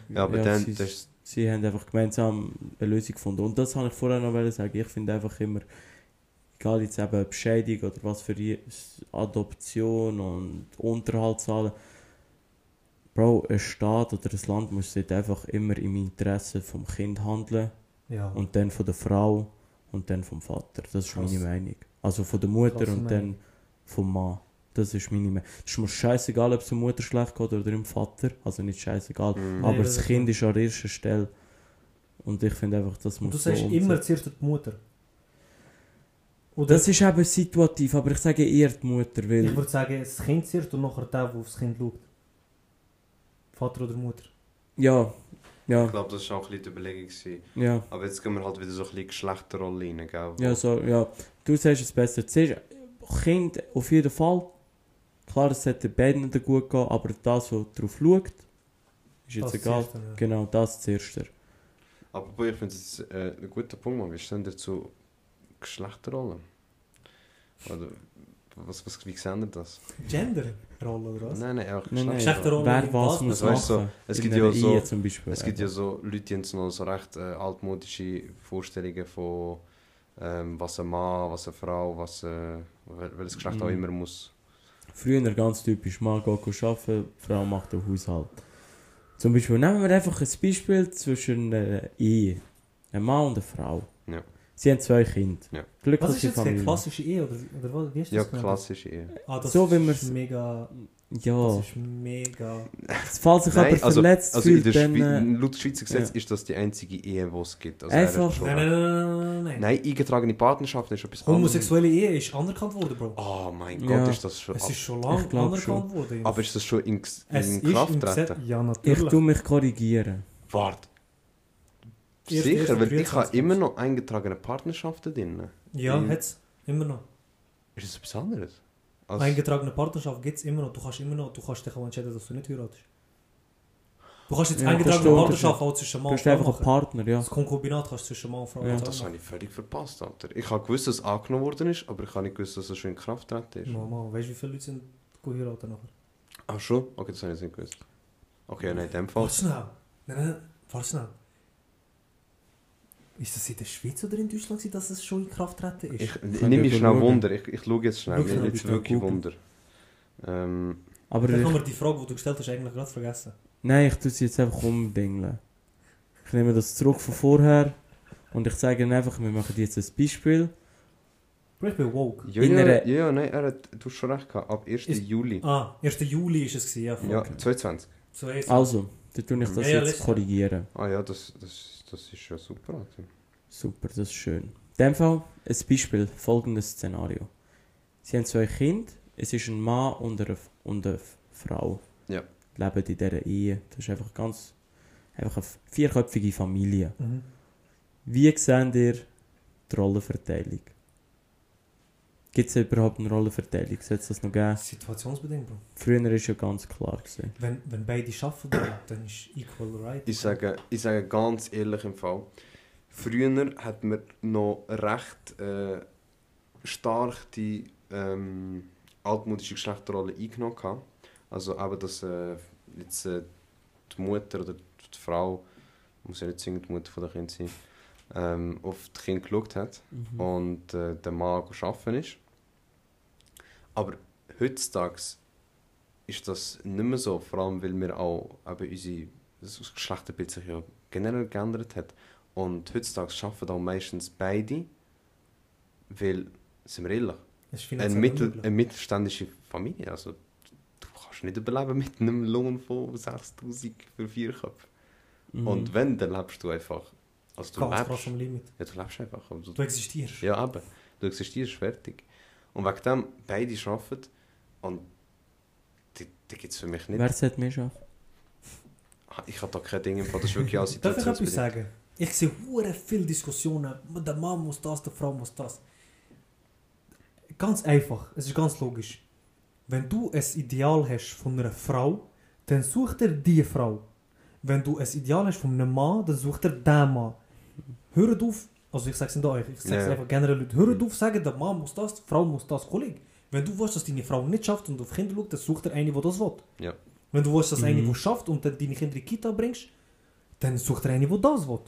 S2: Ja, aber
S3: ja,
S2: dann,
S3: sie,
S2: das ist,
S3: sie haben einfach gemeinsam eine Lösung gefunden. Und das wollte ich vorher noch sagen. Ich finde einfach immer, egal jetzt eben ob Scheidung oder was für die Adoption und Unterhalt zahlen, Bro, ein Staat oder ein Land muss dort einfach immer im Interesse vom Kind handeln
S1: Ja.
S3: und dann von der Frau und dann vom Vater. Das ist
S1: Krass.
S3: meine Meinung. Also von der Mutter
S1: Krasse
S3: und
S1: Meinung.
S3: dann vom Mann. Das ist meine Meinung. Es ist mir scheißegal, ob es der Mutter schlecht geht oder dem Vater. Also nicht scheißegal.
S2: Mhm.
S3: Aber
S1: Nee, das
S3: das
S1: ist
S3: Kind ist an erster Stelle. Und ich finde einfach, das
S1: und
S3: muss
S1: du
S3: so
S1: sagst
S3: umgesetzt-
S1: immer zuerst die Mutter. Oder
S3: Das ist eben situativ, aber ich sage eher die Mutter,
S1: ich
S3: weil...
S1: würde sagen, das Kind zuerst und nachher der, der aufs Kind schaut. Vater oder Mutter.
S3: Ja,
S2: ich
S3: ja,
S2: glaube, das war auch ein bisschen die Überlegung. Gewesen.
S3: ja.
S2: Aber jetzt gehen wir halt wieder so ein bisschen Geschlechterrolle rein, gell?
S3: Ja, so, ja. Du sagst es besser. Zuerst, Kind auf jeden Fall. Klar, es sollte beiden nicht gut gehen, aber das, was darauf schaut, ist jetzt
S1: Das
S3: egal.
S1: zuerst dann, ja.
S3: Genau, das zuerst.
S2: Aber ich finde es äh, ein guter Punkt, man. Wie stehen ihr zu Geschlechterrollen? Oder was, was, wie sehen ihr das?
S1: Genderrolle oder was?
S2: Nein, nein, auch
S3: Nein, nein.
S1: Geschlechterrolle
S3: Wer was muss
S2: Also
S3: machen.
S2: es
S3: In
S2: gibt ja so-
S3: zum Beispiel.
S2: Es gibt ja so Leute, die haben so noch so recht äh, altmodische Vorstellungen von ähm, was eine Mann, was eine Frau, was äh, wel- welches Geschlecht auch
S3: Mhm.
S2: immer muss.
S3: Früher ganz typisch, Mann geht arbeiten, Frau macht den Haushalt. Zum Beispiel nehmen wir einfach ein Beispiel zwischen einer Ehe. Ein Mann und eine Frau.
S2: Ja.
S3: Sie haben zwei Kinder.
S2: Ja.
S1: Was ist
S3: Glückliche
S1: jetzt
S3: Familie.
S1: klassische Ehe oder, oder was? Wie ist das
S2: Ja,
S1: genannt?
S2: klassische Ehe.
S1: Ah, das
S3: So, wenn
S1: ist
S3: wir's-
S1: mega.
S3: Ja,
S1: Das ist mega.
S3: falls sich
S2: Nein,
S3: jemand
S2: also,
S3: verletzt
S2: also in
S3: fühlt,
S2: der
S3: dann...
S2: Schweiz,
S3: Äh,
S2: laut Schweizer Gesetz
S3: ja.
S2: ist das die einzige Ehe, die es gibt. Also
S3: Einfach-
S2: er hat schon
S1: Nein, nein, nein, nein, nein, nein.
S2: Nein, eingetragene Partnerschaft ist etwas anderes.
S1: Homosexuelle Ehe ist anerkannt worden, Bro.
S2: Oh mein
S3: Ja.
S2: Gott, ist das schon...
S1: Es ist schon
S3: Ich
S1: lange
S3: glaub
S1: anerkannt worden.
S2: aber ist das schon in,
S1: es
S2: in
S1: ist
S2: Kraft
S1: im Gesetz.
S2: treten?
S1: Ja,
S3: ich
S1: natürlich.
S3: tu mich korrigieren.
S2: Warte. Sicher, weil ich habe
S1: 23.
S2: immer noch eingetragene Partnerschaften drin.
S1: Ja,
S2: Mhm.
S1: hat's. Immer noch.
S2: Ist das etwas anderes? Als,
S1: Eingetragene Partnerschaft gibt es immer noch. Du kannst immer noch, du kannst dich auch entscheiden, dass du nicht heiratest. Du kannst jetzt
S3: Ja,
S1: eingetragene
S3: du
S1: Partnerschaft auch zwischen
S3: Du
S1: Mann und
S3: bist
S1: Frau
S3: einfach ein
S1: machen.
S3: Partner, ja.
S1: Das Konkubinat kannst du zwischen Mann und Frau
S3: Ja.
S1: auch
S2: das habe ich völlig verpasst, Alter. Ich habe gewusst, dass es angenommen worden ist, aber ich habe nicht gewusst, dass es schon in Kraft treten ist.
S1: Mama, weißt du, wie viele Leute sind geheiratet nachher?
S2: Ach schon? Okay, das habe ich jetzt nicht gewusst. Okay, nein, in dem Fall.
S1: Warte schnell. Nein, nein, warte schnell. Ist das in der Schweiz oder in Deutschland, gewesen, dass es schon in Kraft treten ist?
S2: Ich, ich nehme
S3: ich
S2: mich schnell
S3: schauen?
S2: Wunder. Ich, ich schaue jetzt schnell.
S1: Schnell,
S2: nimmt jetzt wirklich
S3: Google.
S2: Wunder. Ähm,
S3: Aber
S1: Dann
S3: ich,
S1: haben wir die Frage, die du gestellt hast, eigentlich gerade vergessen.
S3: nein, ich tue sie jetzt einfach umdingeln. Ich nehme das zurück von vorher und ich sage ihnen einfach, wir machen jetzt ein Beispiel.
S1: Bro, ich bin woke.
S2: ja, ja,
S3: einer-
S2: ja, ja, nein, er hat, du hast schon recht gehabt. Ab 1.
S1: Ist-
S2: Juli.
S1: Ah, 1. Juli ist es gewesen, ja. voll.
S2: Ja, 22.
S1: So jetzt.
S3: Also, dann tue ich das jetzt korrigieren.
S2: Ah ja, das, das, das ist ja super. Alter.
S3: Super, das ist schön. In dem Fall ein Beispiel, folgendes Szenario. Sie haben zwei Kinder, es ist ein Mann und eine, und eine Frau.
S2: Ja.
S3: Leben in dieser Ehe. Das ist einfach ganz einfach eine vierköpfige Familie.
S1: Mhm.
S3: Wie seht ihr die Rollenverteilung? Gibt es überhaupt eine Rollenverteilung? Soll es das noch geben?
S1: Situationsbedingt, Bro.
S3: Früher war ja ganz klar. Gewesen.
S1: Wenn, wenn beide arbeiten, dann ist equal right.
S2: Ich sage, ich sage ganz ehrlich im Fall. Früher hat man noch recht äh, stark die ähm, altmodische Geschlechterrolle eingenommen. gehabt. Also eben, dass äh, jetzt, äh, die Mutter oder die Frau, muss ja nicht zwingend die Mutter von der Kind sein, ähm, auf die Kinder geschaut hat
S3: Mhm.
S2: und äh, der Mann arbeiten ist. Aber heutzutage ist das nicht mehr so, vor allem weil wir auch eben unsere, das Geschlechterbild sich ja generell geändert hat. Und heutzutage arbeiten auch meistens beide, weil, sind wir ehrlich, eine, mittel, eine mittelständische Familie, also du kannst nicht überleben mit einem Lohn von 6000 für vier Köpfe.
S3: Mhm.
S2: Und wenn, dann lebst du einfach, also du
S1: Ganz
S2: lebst, ja, du lebst einfach. Also,
S1: Du existierst.
S2: ja, eben. Du existierst fertig. Und wegen dem, beide arbeiten und die, die gibt es für mich nicht.
S3: Wer sollte mehr arbeiten?
S2: Ich habe da kein Ding im Fall, das ist wirklich alles
S1: Darf ich etwas sagen? Ich sehe hure viele Diskussionen. Der Mann muss das, der Frau muss das. Ganz einfach, es ist ganz logisch. Wenn du ein Ideal hast von einer Frau, dann sucht er die Frau. Wenn du ein Ideal hast von einem Mann, dann sucht er den Mann. Hört auf, also ich sage es nicht euch, ich sage es
S2: Ja.
S1: einfach generell Leute, hört auf sagen, der Mann muss das, die Frau muss das. Kollege, wenn du willst, dass deine Frau nicht schafft und auf Kinder schaut, dann sucht er eine, die das will.
S2: Ja.
S1: Wenn du willst, dass eine,
S3: Mhm.
S1: die schafft und dann deine Kinder in die Kita bringst, dann sucht er eine, die das will.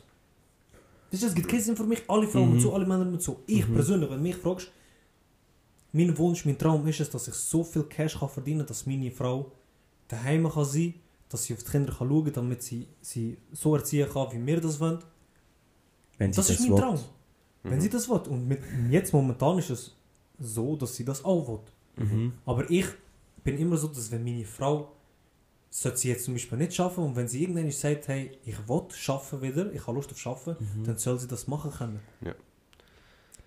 S1: Das ist, es gibt keinen Sinn für mich, alle Frauen
S3: Mhm.
S1: mit so, alle Männer mit so. Ich
S3: Mhm.
S1: persönlich, wenn du mich fragst, mein Wunsch, mein Traum ist es, dass ich so viel Cash kann verdienen kann, dass meine Frau daheim kann sein dass sie auf die Kinder kann schauen kann, damit sie sie so erziehen kann, wie wir das wollen.
S3: Wenn sie
S1: Das,
S3: das,
S1: ist mein
S3: will.
S1: Traum. Wenn
S2: Mhm.
S1: sie das will. Und mit, jetzt momentan ist es so, dass sie das auch will.
S3: Mhm.
S1: Aber ich bin immer so, dass wenn meine Frau sollte sie jetzt zum Beispiel nicht schaffen und wenn sie irgendwann sagt, hey, ich will schaffen wieder, ich habe Lust auf schaffen,
S3: Mhm.
S1: dann soll sie das machen können.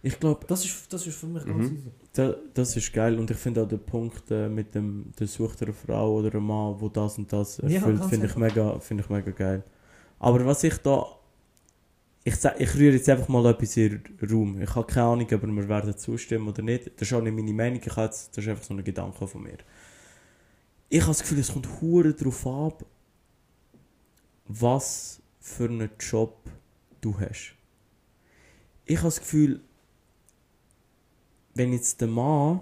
S3: Ich glaube,
S1: Das ist, das ist für mich
S2: Mhm.
S1: ganz easy.
S3: da, das ist geil und ich finde auch den Punkt äh, mit dem, der sucht eine Frau oder einen Mann, wo das und das
S1: Ja,
S3: erfüllt,
S1: ganz
S3: finde ich, mega, finde ich mega geil. Aber was ich da, ich, ich rühre jetzt einfach mal etwas in den Raum. Ich habe keine Ahnung, ob wir werden zustimmen oder nicht. Das ist auch nicht meine Meinung, ich jetzt, das ist einfach so ein Gedanke von mir. Ich habe das Gefühl, es kommt hure darauf ab, was für einen Job du hast. Ich habe das Gefühl, wenn jetzt der Mann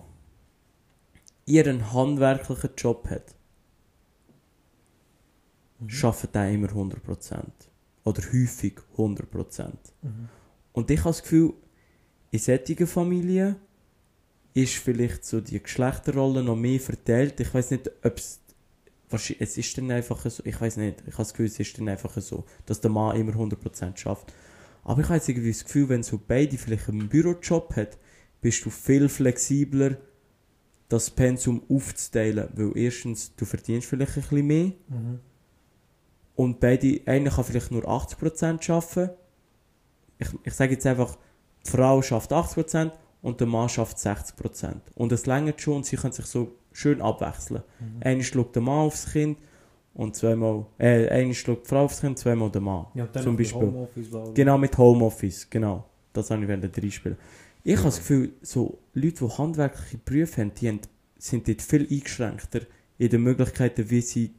S3: ihren handwerklichen Job hat, schafft er immer 100%. Oder häufig 100%.
S1: Mhm.
S3: Und ich habe das Gefühl, in solchen Familien ist vielleicht so die Geschlechterrolle noch mehr verteilt. Ich weiß nicht, ob es. Es ist dann einfach so. Ich weiß nicht. Ich habe das Gefühl, es ist dann einfach so, dass der Mann immer 100% schafft. Aber ich habe irgendwie das Gefühl, wenn so beide vielleicht einen Bürojob hat, bist du viel flexibler, das Pensum aufzuteilen. Weil erstens, du verdienst vielleicht ein bisschen mehr
S1: Mhm.
S3: Und beide, einer kann vielleicht nur 80% arbeiten. Ich, ich sage jetzt einfach, die Frau schafft 80% und der Mann schafft 60%. Und es längert schon und sie können sich so schön abwechseln.
S1: Mhm.
S3: Einmal schlägt der Mann aufs Kind und zweimal, äh, einmal schlägt die Frau aufs Kind, zweimal der Mann.
S1: Ja,
S3: Zum Beispiel.
S1: Homeoffice.
S3: Genau, mit Homeoffice, genau. Das habe ich während der spielen. Ich habe das Gefühl, so Leute, die handwerkliche Berufe haben, die haben, sind dort viel eingeschränkter in den Möglichkeiten, wie sie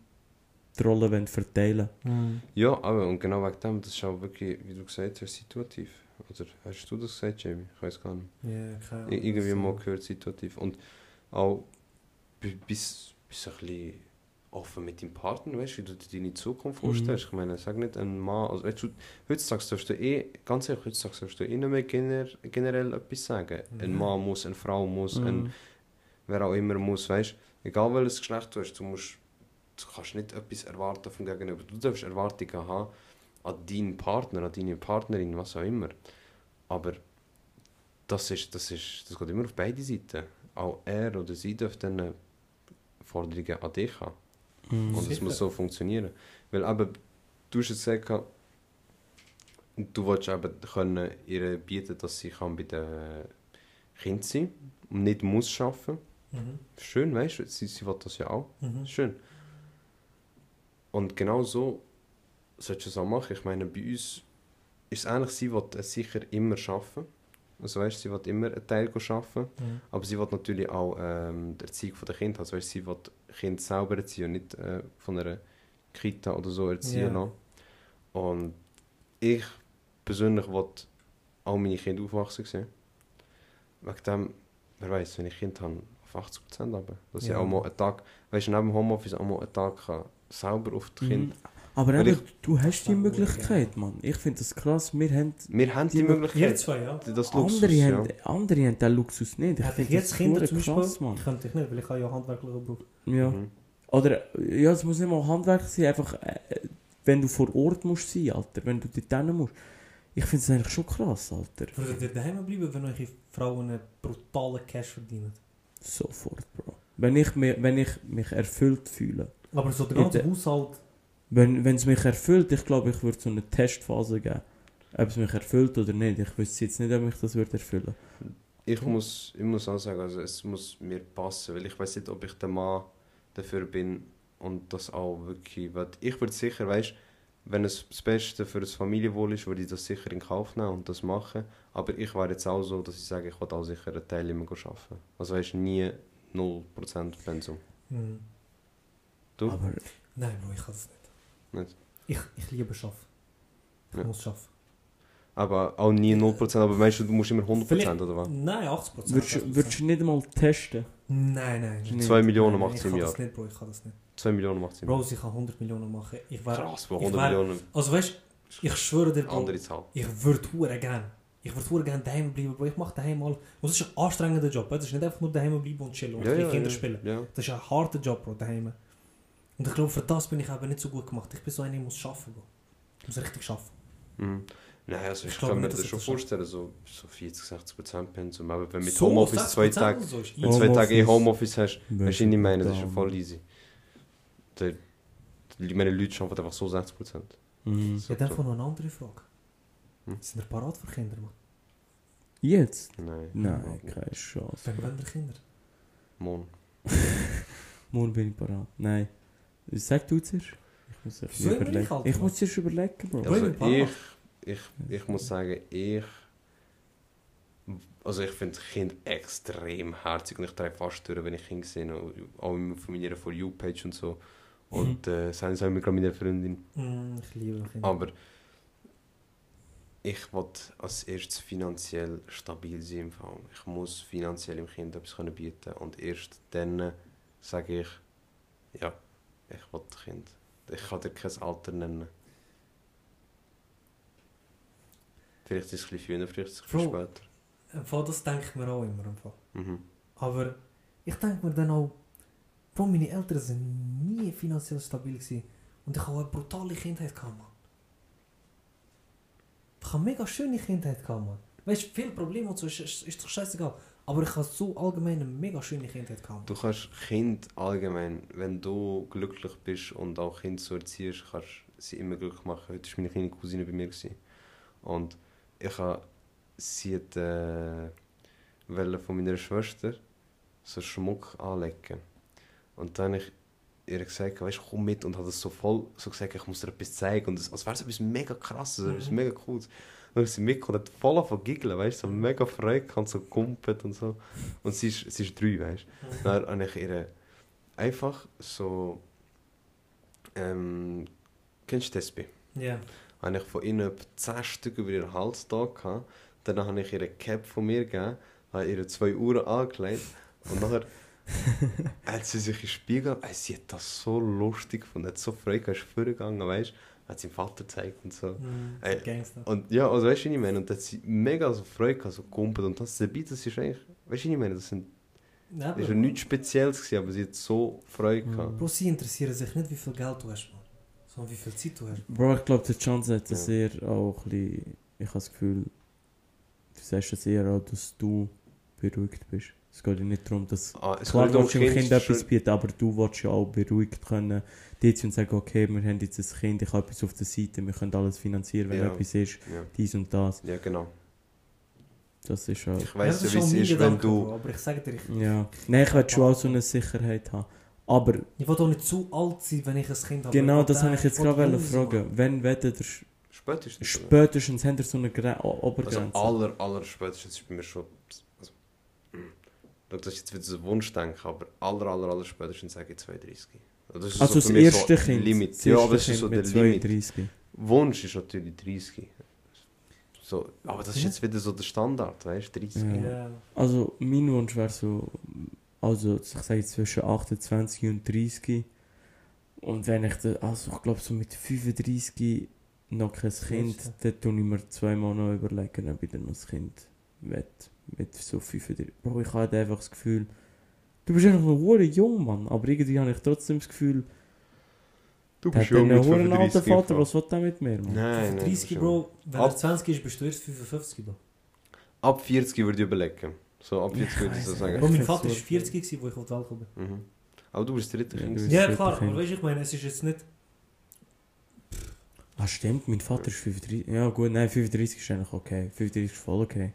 S3: die Rollen wollen verteilen
S1: Mhm.
S2: Ja, aber und genau wegen dem, das ist auch wirklich, wie du gesagt hast, situativ. Oder hast du das gesagt, Jamie? Ich weiß gar nicht.
S1: Ahnung.
S2: I- Irgendwie
S1: So.
S2: mal gehört, situativ. Und auch bi- bis, bis ein bisschen offen mit deinem Partner, weißt du, wie du dir deine Zukunft
S3: Mhm.
S2: vorstellst. Ich meine, sag nicht ein Mann, also weißt du, heutzutage darfst du eh, ganz ehrlich, heutzutage darfst du eh nicht mehr gener generell etwas sagen. Ein
S1: Mhm.
S2: Mann muss, eine Frau muss, ein
S3: Mhm.
S2: wer auch immer muss, weißt egal welches Geschlecht du hast, du musst, du kannst nicht etwas erwarten vom Gegenüber. Du darfst Erwartungen haben an deinen Partner, an deine Partnerin, was auch immer. Aber das ist, das ist, das geht immer auf beide Seiten. Auch er oder sie dürfen dann Forderungen an dich haben.
S3: Mhm.
S2: Und es
S1: Sicher.
S2: muss so funktionieren. Weil eben, du hast jetzt gesagt, du willst eben können ihr bieten, dass sie kann bei den Kindern sein und nicht muss arbeiten.
S1: Mhm.
S2: Schön, weißt du, sie, sie will das ja auch.
S1: Mhm.
S2: Schön. Und genau so solltest du es auch machen. Ich meine, bei uns ist es ähnlich, sie will sicher immer arbeiten. Also weißt, sie will immer einen Teil arbeiten.
S1: Mhm.
S2: Aber sie will natürlich auch ähm, die Erziehung der Kinder. Also weißt, sie will Kind selber erziehen und nicht äh, von einer Kita oder so erziehen lassen. Und ich persönlich will auch meine Kinder aufwachsen sehen. Wegen dem, wer weiß, wenn ich Kind habe, auf 80% aber. Dass ich
S1: Ja.
S2: auch mal einen Tag, weißt du, neben dem Homeoffice auch mal einen Tag kann, selber auf die Kinder.
S3: Mhm. Aber
S2: Weil
S3: eben, du hast die Möglichkeit, Mann. Ich finde das krass. Wir haben,
S2: Wir haben die,
S3: Die-
S2: Möglichkeit,
S1: zwei, ja.
S2: das Luxus,
S3: andere,
S2: ja.
S3: haben, andere haben den Luxus nicht. Ich
S1: ich
S3: finde
S1: jetzt
S3: das
S1: Kinder zum Beispiel,
S3: krass, Mann.
S1: könnte ich nicht, weil ich habe ja handwerklichen Beruf.
S3: Ja.
S2: Mhm.
S3: Oder, ja, es muss nicht mal Handwerk sein, einfach, äh, wenn du vor Ort musst sein, Alter, wenn du dort hin musst. Ich finde es eigentlich schon krass, Alter.
S1: Würdet ihr daheim bleiben, wenn eure Frauen einen brutalen Cash verdienen?
S3: Sofort, Bro. Wenn ich, mir, wenn ich mich erfüllt fühle.
S1: Aber so der ganze
S3: der-
S1: Haushalt,
S3: Wenn es mich erfüllt, ich glaube, ich würde so eine Testphase geben. Ob es mich erfüllt oder nicht. Ich wüsste jetzt nicht, ob mich das würde erfüllen
S2: Ich
S1: Mhm.
S2: muss, ich muss auch sagen, also es muss mir passen, weil ich weiß nicht, ob ich der Mann dafür bin und das auch wirklich will. Ich würde sicher, weißt wenn es das Beste für das Familienwohl ist, würde ich das sicher in Kauf nehmen und das machen. Aber ich wäre jetzt auch so, dass ich sage, ich will auch sicher einen Teil immer arbeiten. Also weißt nie 0% Pensum.
S1: hm.
S2: Du?
S3: Aber
S1: nein, Bro, ich kann das nicht.
S2: Nicht?
S1: Ich, ich liebe Schaffen. Ich
S2: Ja.
S1: muss schaffen.
S2: Aber auch nie 0%, aber meinst du, du musst immer 100%
S1: Vielleicht-
S2: oder was?
S1: Nein, 80 Prozent.
S3: würdest du- würdest du nicht mal testen?
S1: Nein, nein.
S3: Nicht.
S2: 2 Millionen macht
S1: ich
S2: es im
S1: kann
S2: Jahr.
S1: das nicht, Bro, ich kann das nicht.
S2: 2 Millionen macht es im Jahr.
S1: Bro, ich kann 100 Millionen machen. Ich wär,
S2: Krass, Bro,
S1: ich
S2: 100
S1: wär-
S2: Millionen.
S1: Also weißt du, ich schwöre dir, Bro,
S2: Andere Zahl.
S1: ich würde hure gern. Ich würde hure gern daheim bleiben, Bro. Ich mache daheim mal. Und es ist ein anstrengender Job. Das ist nicht einfach nur daheim bleiben und chillen und
S2: Ja,
S1: die
S2: ja,
S1: Kinder
S2: ja,
S1: spielen.
S2: Ja.
S1: Das ist ein harter Job, Bro, daheim. Und ich glaube, für das bin ich eben nicht so gut gemacht. Ich bin so einer, ich muss arbeiten, Bro. Ich muss richtig arbeiten.
S2: Mhm. Nein, also ich,
S1: Ich
S2: kann mir
S1: nicht,
S2: das schon
S1: das schaffe.
S2: vorstellen, so, so 40, 60 Prozent Pensum. Aber wenn mit
S1: So,
S2: Homeoffice
S1: 60%
S2: zwei Tage,
S1: So ist
S2: wenn zwei Tage eh
S3: Homeoffice.
S2: Hast, weißt du, ich meine, das ist ja
S3: Down.
S2: voll easy. Der, meine Leute arbeiten einfach so 60 Prozent.
S3: Mhm.
S1: Ich habe einfach noch eine andere Frage.
S2: Hm.
S1: Sind ihr parat für Kinder, Mann?
S3: Jetzt?
S2: Nein.
S3: Nein, keine Chance.
S1: Wann wollen ihr Kinder?
S2: Morgen.
S3: Morgen bin ich parat. Nein. Sag du zuerst. Ich muss
S1: immer
S3: überlegen.
S1: ich, Alter,
S3: Ich muss zuerst überlegen, Bro.
S2: Also ich, ich, ich muss sagen, ich... Also ich finde Kind extrem herzig und ich drehe fast durch, wenn ich Kinder sehe. Auch immer von meiner For You-Page und so. Und äh, haben sie auch immer gerade mit der Freundin.
S1: Mm, ich liebe Kinder.
S2: Aber ich will als erstes finanziell stabil sein im Fall. Ich muss finanziell im Kind etwas können bieten und erst dann sage ich, ja, ich will Kind. Ich kann dir kein Alter nennen. Vielleicht ist es ein bisschen früher, vielleicht ist es ein bisschen
S1: Bro.
S2: später.
S1: Im Fall, das denke ich mir auch immer.
S2: Mhm.
S1: Aber ich denke mir dann auch, Bro, meine Eltern sind nie finanziell stabil gewesen. Und ich habe eine brutale Kindheit gehabt, Mann. ich habe mega schöne Kindheit gehabt, Mann. Weißt du, viele Probleme und so, ist, ist, ist doch scheißegal. Aber ich habe so allgemein eine mega schöne Kindheit gehabt.
S2: Du kannst Kind allgemein, wenn du glücklich bist und auch Kind so erziehst, kannst sie immer glücklich machen. Heute war meine kleine Cousine bei mir. Gewesen. Und ich habe sie hat, äh, wollte von meiner Schwester so Schmuck anlegen. Und dann habe ich ihr gesagt, weißt komm mit und hat das so voll so gesagt, ich muss dir etwas zeigen. Und das, als wäre es etwas mega krasses, etwas
S1: Mhm.
S2: mega cooles. Dann ist sie mitgekommen und hat voll von giggeln, weißt du, so mega Freude gehabt, so gumpet und so. Und sie ist, sie ist drei, weißt du. Dann habe ich ihr einfach so. Ähm, kennst du Tespi?
S1: Ja.
S2: Habe ich von ihnen etwa 10 Stück über ihren Hals da gehabt. Dann habe ich ihr eine Cap von mir gegeben, habe ihr zwei Uhren angelegt und nachher hat sie sich im Spiegel. Ey, sie hat das so lustig gefunden, hat so Freude ist vorgegangen, weißt du, hat sie Vater gezeigt und so.
S1: Mhm.
S2: Ey,
S1: Gangster.
S2: Und ja, also weißt du, was ich meine? Und dann hat sie mega so Freude gehabt, so gumpet und das dabei, das ist eigentlich, weißt du, was ich meine? Das, sind,
S1: Ja,
S2: das ist ja nichts Spezielles gewesen, aber sie hat so Freude gehabt.
S1: Bro, sie interessieren sich nicht, wie viel Geld du hast, Mann. Sondern wie viel Zeit du hast.
S3: Bro, ich glaube, der Chance hat das
S2: Ja.
S3: eher auch ein bisschen, ich habe das Gefühl, du sagst es eher auch, dass du beruhigt bist. Es geht ja nicht darum, dass
S2: Ah, es
S3: Klar willst du dem Kind etwas bieten, aber du willst ja auch beruhigt können dort und sagen, okay, wir haben jetzt ein Kind, ich habe etwas auf der Seite, wir können alles finanzieren, wenn
S2: Ja.
S3: etwas ist,
S2: Ja,
S3: dies und das.
S2: ja, genau.
S3: Das ist auch...
S2: Ich weiss ja, wie es ist, wenn du...
S1: Aber ich sage dir, ich,
S3: Ja. Nein, ich will schon auch so eine Sicherheit haben. Aber
S1: ich will auch nicht zu alt sein, wenn ich ein Kind habe.
S3: genau das habe ich jetzt gerade fragen. Wenn wettet ihr
S2: Spätestens.
S3: spätestens habt ihr so eine Gre O-
S2: Also
S3: Obergrenze?
S2: aller, aller spätestens ist bei mir schon... Also, mm. Schau, das ist jetzt wieder so ein Wunschdenken, aber aller, aller, aller spätestens sage ich 32. Also, das ist
S3: also
S2: so
S3: das erste
S2: so
S3: Kind.
S2: Limit.
S3: Das
S2: Ja,
S3: erste
S2: aber das ist so der
S3: mit
S2: Limit.
S3: 32.
S2: Wunsch ist natürlich 30. So, aber das ist
S1: Ja.
S2: jetzt wieder so der Standard, weißt du? 30.
S3: Ja.
S1: Ja.
S3: Also mein Wunsch wäre so, also ich sage jetzt zwischen 28 und 30. Und wenn ich, da, also ich glaube so mit 35 noch kein Kind, dann tue ich mir zweimal noch überlegen, ob ich dann noch ein Kind will. Mit so 35. Bro, ich habe einfach das Gefühl, du bist einfach noch hure jung, Mann. Aber irgendwie habe ich trotzdem das Gefühl,
S2: Du
S3: hat einen hohen alten Vater, was will der mit mir, Mann?
S2: Nein, nein.
S1: 30,
S2: das
S1: Bro, wenn
S2: Ab-
S1: er 20 ist, bist du erst 55, Bro.
S2: Ab 40 würde ich überlegen. So, ab 40 würde ich so sagen.
S1: Bro, mein Vater war
S3: so-
S1: 40, gewesen, wo ich auf die Welt gekommen bin.
S2: Mhm. Aber du bist das dritte
S3: Ja,
S2: Kind.
S3: du bist-
S1: Ja, klar,
S3: dritte
S1: aber
S3: Kind.
S1: weißt du, ich meine, es ist jetzt nicht...
S3: Ah, stimmt, mein Vater ist 35. Ja, gut, nein, 35 ist eigentlich okay. 35 ist voll okay.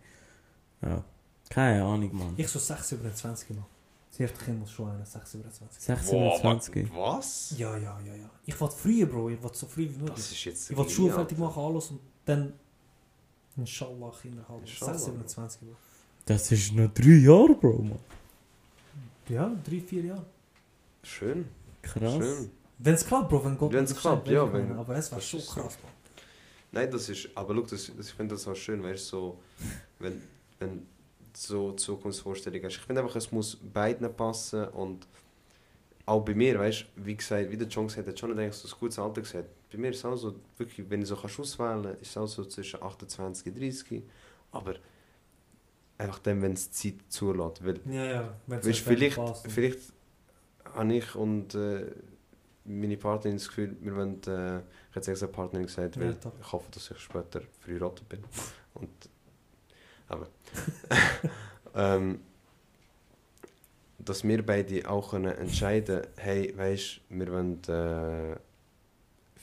S3: Ja. Keine Ahnung, Mann.
S1: Ich so 6, 27, Mann. Das erste Kind muss schon einer, 6, 27.
S3: 26.
S2: was?
S1: Ja, ja, ja, ja. Ich wollte früher, Bro, ich wollte so früh wie
S2: Das
S1: möglich.
S2: ist jetzt...
S1: Ich wollte Schule fertig machen, alles und dann... Inshallah, Kinder haben.
S2: Inshallah.
S1: 6, 27, Bro.
S3: Das ist noch drei Jahre, Bro, Mann.
S1: Ja, 3, 4 Jahre.
S2: Schön,
S3: Krass.
S2: schön.
S1: Wenn es klappt, Bro, wenn Gott
S2: Wenn's
S1: mir das
S2: klappt, ja, wenn-
S1: Aber es war
S2: das
S1: schon krass, Mann.
S2: Nein, das ist... Aber schau, das, das, ich finde das auch schön, weißt du, so... Wenn, wenn so Zukunftsvorstellungen hast. Ich finde einfach, es muss beiden passen und... Auch bei mir, weißt du, wie gesagt, wie der John gesagt hat, schon nicht eigentlich so ein gutes Alter gesagt. Bei mir ist es auch so, wirklich, wenn ich so kannst auswählen kann, ist es auch so zwischen 28 und 30. Aber einfach dann, wenn es die Zeit zulässt. Weil
S1: Ja, ja. Wenn
S2: Weißt, vielleicht, vielleicht habe ich und äh, meine Partnerin das Gefühl, wir wollen, äh, ich hätte gesagt, Partnerin gesagt, weil
S1: Ja,
S2: ich hoffe, dass ich später verheiratet bin. Und, aber, ähm, dass wir beide auch können entscheiden hey, weißt wir wollen äh,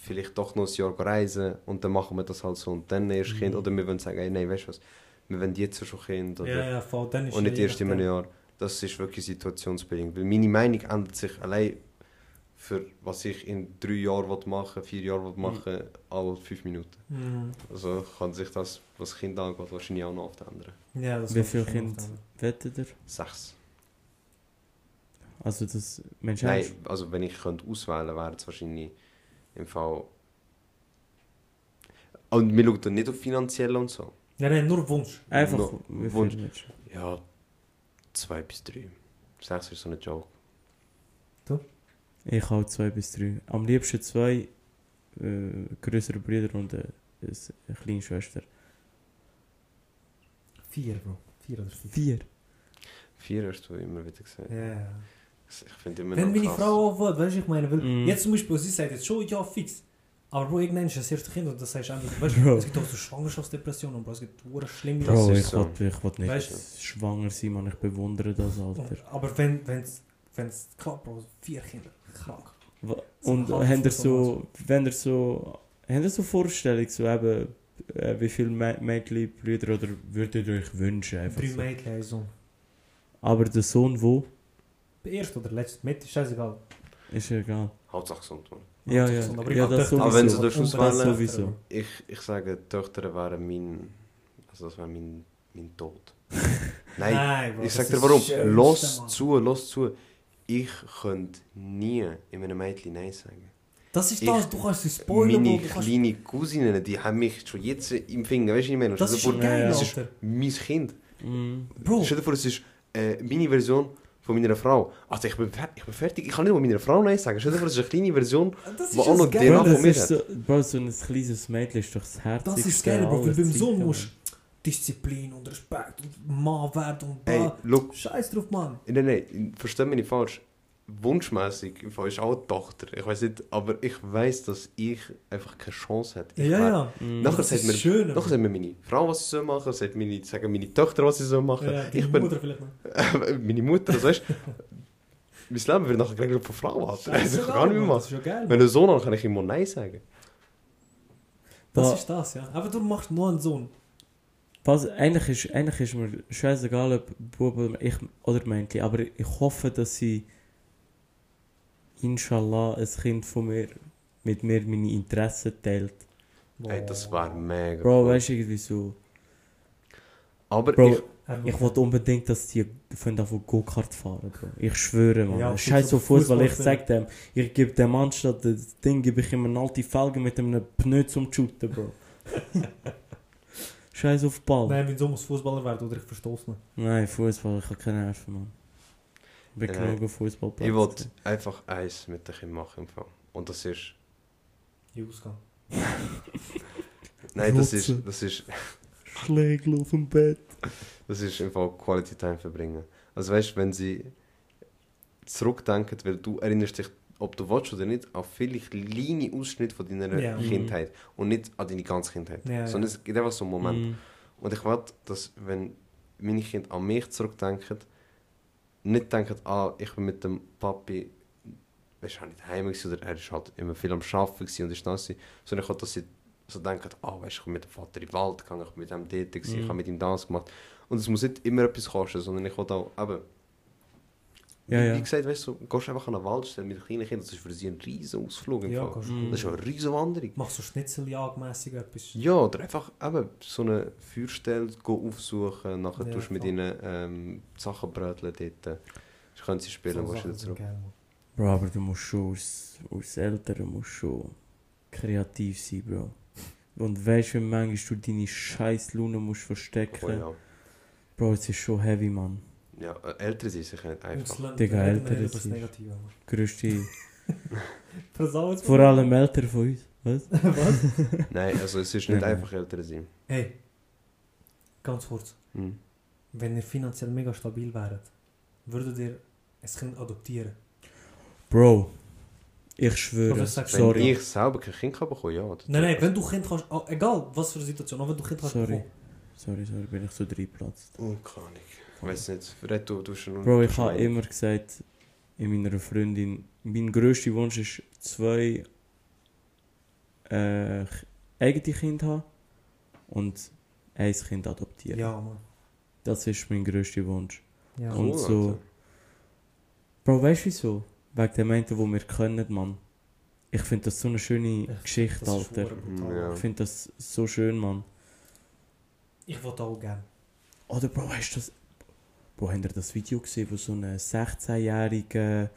S2: vielleicht doch noch ein Jahr reisen und dann machen wir das halt so und dann erst
S1: Mhm.
S2: Kind. Oder wir wollen sagen, hey, nein, weißt du was, wir wollen jetzt schon Kind. Oder,
S1: Ja, ja, voll. Dann ist
S2: und nicht erst in einem Jahr. Das ist wirklich situationsbedingt. Weil meine Meinung ändert sich allein für was ich in drei Jahren will machen vier Jahren will machen alle fünf Minuten.
S1: nachdem.
S2: Also kann sich das, was Kind angeht, wahrscheinlich auch noch oft ändern.
S1: Mhm. Ja, das
S3: Wie viele Kinder wettet ihr?
S2: Sechs.
S3: Also das... Mensch,
S2: Nein, also wenn ich könnte auswählen wäre es wahrscheinlich im Fall... Und wir schauen dann nicht auf finanziell und so.
S1: Ja, nein, nur Wunsch.
S3: Einfach, viele
S2: Wunsch. Ja, zwei bis drei. Sechs ist so ein Joke.
S3: Ich habe zwei bis drei. Am liebsten zwei äh, größere Brüder und äh, eine kleine Schwester.
S1: Vier, Bro. Vier oder vier.
S3: Vier?
S2: Vier hast du immer wieder gesagt.
S1: Ja, ja.
S2: Ich finde immer
S1: Wenn
S2: noch
S1: meine
S2: krass.
S1: Frau auch will, weißt du, ich meine, weil
S3: Mhm.
S1: jetzt zum Beispiel, sie sagt jetzt schon, ja, fix. Aber Bro, irgendwann ist das erste Kind und das heißt einfach, weißt du, es gibt auch so Schwangerschaftsdepressionen, Bro, es gibt hure schlimme
S3: Bro,
S2: ist
S3: ich
S2: so.
S3: will, ich will nicht
S1: Weißt
S3: schwanger sein, man. Ich bewundere das, Alter.
S1: Und, aber wenn es wenn's klappt, Bro, vier Kinder, krank. So
S3: Und
S1: halb
S3: habt ihr so, wenn ihr so, habt ihr so Vorstellungen, so eben, äh, wie viele Mä- Mädchen, Brüder oder würdet ihr euch wünschen? Einfach
S1: Drei
S3: so.
S1: Mädchen, ein Sohn.
S3: Aber der Sohn wo?
S1: Der erste oder letzte, mit ist scheißegal.
S3: Ist ja egal.
S2: Hauptsache gesund, Mann.
S3: Ja, ja,
S1: Aber
S3: ja, das sowieso.
S2: Aber wenn sie
S1: unbedingt
S2: auswählen-. Ich, ich sage, Töchter wären mein... Also das wäre mein, mein Tod. Nein,
S1: Nein, Bro,
S2: ich
S1: das
S2: sag
S1: ist
S2: dir warum.
S1: das
S2: Los zu, los zu. Ich könnte nie in einem Mädchen Nein sagen.
S1: Das ist
S2: Ich-
S1: das, du kannst sie spoilern,
S2: Meine
S1: kannst...
S2: kleine Cousinen, die haben mich schon jetzt im Finger. Weißt du, ich meine?
S1: Das ist geil,
S2: das ist mein Kind.
S3: Mhm.
S1: Bro,
S2: Stell dir vor, es ist äh, meine Version von meiner Frau. Also ich bin, ich bin fertig. Ich kann nicht mal meiner Frau Nein sagen. Stell dir vor, es ist eine kleine Version.
S1: ist
S2: auch noch DNA von mir
S3: ist so, Bro, so ein kleines Mädchen ist doch das Herz.
S1: Das ist geil, Bro, weil beim Sohn musst du Disziplin und Respekt und Mann werden und bla.
S2: look.
S1: Scheiß drauf, Mann.
S2: Nein, nein, versteh mich nicht falsch. Wunschmäßig ist auch die Tochter. Ich weiß nicht, aber ich weiß, dass ich einfach keine Chance hätte. Ich
S1: Ja,
S2: wär-
S1: ja.
S3: Mhm.
S2: Nachher
S1: Das
S2: sagt
S1: ist
S2: mir,
S1: schön.
S2: nachher sagt mir meine Frau, was sie soll machen, sagt meine, sagen meine Töchter, was sie soll machen.
S1: Ja,
S2: ich
S1: deine
S2: bin,
S1: Mutter vielleicht noch.
S2: meine Mutter, das weißt mein Leben wird nachher geregelt von Frauen. Alter. Also ich kann gar nicht mehr machen.
S1: ja.
S2: Wenn ein Sohn hat, kann ich immer Nein sagen.
S1: Das
S3: Wa-
S1: ist das, ja. Aber du machst nur einen Sohn.
S3: Was, eigentlich, ist, eigentlich ist mir scheißegal, ob Bub oder, ich, oder Mädchen, aber ich hoffe, dass sie inshallah ein Kind von mir mit mir meine Interessen teilt.
S2: Ey, das wäre mega
S3: Bro,
S2: cool.
S3: weißt du, irgendwie so.
S2: Aber
S3: Bro,
S2: ich,
S3: ich wollte unbedingt, dass die von davon Go-Kart fahren, Bro. Ich schwöre, man.
S1: Ja,
S3: Scheiß
S1: so
S3: auf Fußball, ich sag dem, ich gebe dem anstatt das Ding, gebe ich ihm eine alte Felge mit einem Pneu zum Shooten, Bro. Scheiß auf Ball.
S1: Nein, mein Sohn muss Fußballer werden oder ich verstoße ihn.
S3: Nein, Fußball, ich habe keine Nerven, Mann. Ich bin genug auf Fußballplatz.
S2: ich wollte einfach eins mit dem Kind machen. Und das ist...
S1: In Ausgang.
S2: Nein, das ist, das ist,
S3: Schlägel auf dem Bett.
S2: das ist im Fall Quality Time verbringen. Also weißt du, wenn sie zurückdenken, weil du erinnerst dich, ob du willst oder nicht, auf viele kleine Ausschnitte von deiner
S1: Ja.
S2: Kindheit und nicht an deine ganze Kindheit.
S1: Ja,
S2: Sondern es gibt einfach so einen Moment.
S3: Mhm.
S2: Und ich will, dass wenn meine Kinder an mich zurückdenken, nicht denken, ah, ich bin mit dem Papi, weißt du, nicht gewesen, oder er ist halt immer viel am Arbeiten und ist das gewesen, sondern ich will, dass sie so denken, ah, weißt du, ich bin mit dem Vater in den Wald gegangen, ich bin mit ihm dort gewesen, ich
S3: Mhm.
S2: habe mit ihm das gemacht. Und es muss nicht immer etwas kosten, sondern ich will auch, eben,
S3: Ja,
S2: wie,
S3: ja.
S2: wie gesagt, weißt du, du gehst einfach an den Waldstelle mit kleinen Kindern, das ist für sie ein riesen Ausflug im
S1: Ja,
S2: Fall.
S3: Mhm.
S2: Das ist eine riesen Wanderung.
S1: Machst du Schnitzeljagdmässig etwas?
S2: Ja, oder einfach eben so eine Feuerstelle aufsuchen, nachher
S1: Ja,
S2: tust du mit ihnen ähm, Sachen bröteln dort. Dann können sie spielen,
S1: So
S2: wieder zurück.
S1: Mann.
S3: Bro, aber du musst schon als, als Eltern musst schon kreativ sein, Bro. Und weißt du, wie manchmal du deine scheiß Laune musst verstecken?
S2: Oh, ja.
S3: Bro, es ist schon heavy, man.
S2: Ja, Ältere sind sich nicht
S1: Und
S2: einfach.
S1: es
S3: Digga, älter ist
S1: das
S3: es.
S1: Negative. Mann.
S3: Größte. Vor allem Eltern von uns. Was?
S1: Was?
S2: Nein, also es ist nicht
S3: nein.
S2: einfach ältere sein.
S1: Hey, ganz kurz.
S2: Hm.
S1: Wenn ihr finanziell mega stabil wäret, würdet ihr ein Kind adoptieren?
S3: Bro, ich schwöre.
S2: Wenn
S3: Sorry.
S2: ich selber kein Kind kann bekommen, ja.
S1: Nein, nein, wenn du Kind kannst, egal was für eine Situation, auch wenn du Kind kannst
S3: Sorry.
S1: bekommen.
S3: Sorry, sorry, bin ich so dreiplatzt.
S2: Oh, keine Ahnung. Ich weiß nicht. Red du, du schon.
S3: Bro, ich habe immer gesagt, in meiner Freundin, mein grösster Wunsch ist, zwei äh, eigene Kinder haben und ein Kind adoptieren.
S1: Ja, Mann.
S3: Das ist mein grösster Wunsch.
S1: Ja.
S3: Und
S2: Cool,
S3: so-
S2: Alter.
S3: Bro, weißt du wieso? Wegen dem einen, wo wir können, Mann. Ich finde das so eine schöne Geschichte,
S1: Das ist
S3: Alter.
S2: Ja.
S3: Ich finde das so schön, Mann.
S1: Ich wollte auch gerne.
S3: Oder Bro, weißt du das? Bro, habt ihr das Video gesehen, wo so ein 16-jähriger,